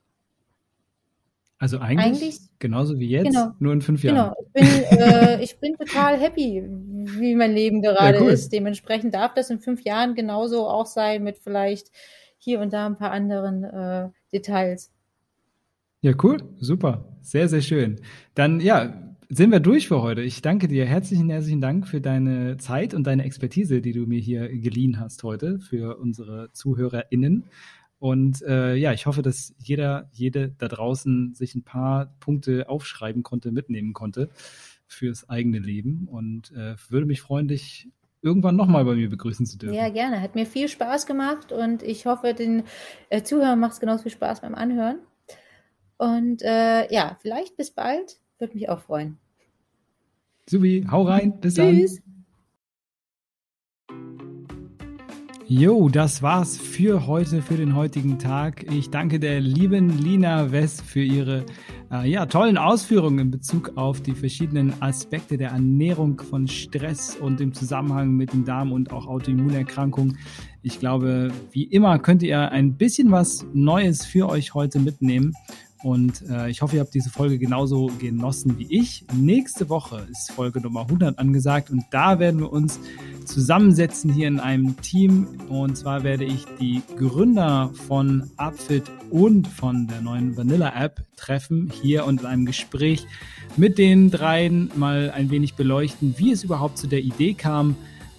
Also eigentlich, eigentlich, genauso wie jetzt, genau, nur in fünf Jahren. Genau, ich bin, äh, ich bin total happy, wie mein Leben gerade ja, cool. ist. Dementsprechend darf das in fünf Jahren genauso auch sein mit vielleicht hier und da ein paar anderen äh, Details. Ja, cool, super, sehr, sehr schön. Dann ja, sind wir durch für heute. Ich danke dir. Herzlichen, herzlichen Dank für deine Zeit und deine Expertise, die du mir hier geliehen hast heute für unsere ZuhörerInnen. Und äh, ja, ich hoffe, dass jeder, jede da draußen sich ein paar Punkte aufschreiben konnte, mitnehmen konnte fürs eigene Leben. Und äh, würde mich freuen, dich irgendwann nochmal bei mir begrüßen zu dürfen. Ja, gerne. Hat mir viel Spaß gemacht und ich hoffe, den äh, Zuhörern macht es genauso viel Spaß beim Anhören. Und äh, ja, vielleicht bis bald. Würde mich auch freuen. Subi, hau rein. Bis Tschüss. dann. Jo, das war's für heute, für den heutigen Tag. Ich danke der lieben Lina West für ihre äh, ja, tollen Ausführungen in Bezug auf die verschiedenen Aspekte der Ernährung von Stress und im Zusammenhang mit den Darm- und auch Autoimmunerkrankungen. Ich glaube, wie immer könnt ihr ein bisschen was Neues für euch heute mitnehmen. Und äh, ich hoffe, ihr habt diese Folge genauso genossen wie ich. Nächste Woche ist Folge Nummer 100 angesagt und da werden wir uns zusammensetzen hier in einem Team. Und zwar werde ich die Gründer von Upfit und von der neuen Vanilla App treffen, hier und in einem Gespräch mit den dreien mal ein wenig beleuchten, wie es überhaupt zu der Idee kam,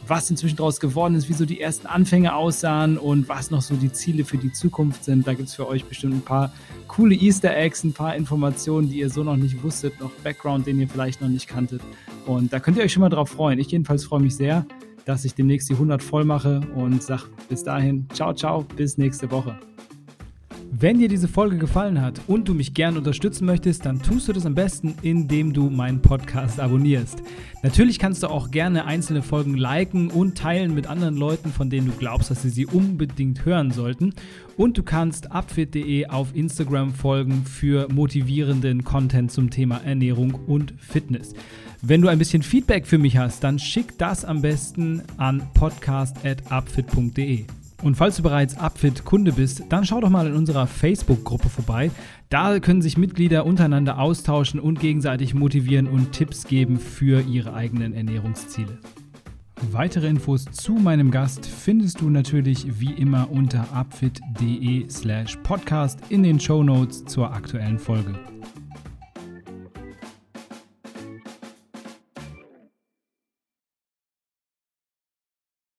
was inzwischen daraus geworden ist, wie so die ersten Anfänge aussahen und was noch so die Ziele für die Zukunft sind. Da gibt es für euch bestimmt ein paar coole Easter Eggs, ein paar Informationen, die ihr so noch nicht wusstet, noch Background, den ihr vielleicht noch nicht kanntet. Und da könnt ihr euch schon mal drauf freuen. Ich jedenfalls freue mich sehr, dass ich demnächst die 100 voll mache und sage bis dahin, ciao, ciao, bis nächste Woche. Wenn dir diese Folge gefallen hat und du mich gern unterstützen möchtest, dann tust du das am besten, indem du meinen Podcast abonnierst. Natürlich kannst du auch gerne einzelne Folgen liken und teilen mit anderen Leuten, von denen du glaubst, dass sie sie unbedingt hören sollten. Und du kannst upfit.de auf Instagram folgen für motivierenden Content zum Thema Ernährung und Fitness. Wenn du ein bisschen Feedback für mich hast, dann schick das am besten an podcast.upfit.de. Und falls du bereits Upfit-Kunde bist, dann schau doch mal in unserer Facebook-Gruppe vorbei. Da können sich Mitglieder untereinander austauschen und gegenseitig motivieren und Tipps geben für ihre eigenen Ernährungsziele. Weitere Infos zu meinem Gast findest du natürlich wie immer unter upfit.de slash podcast in den Show Notes zur aktuellen Folge.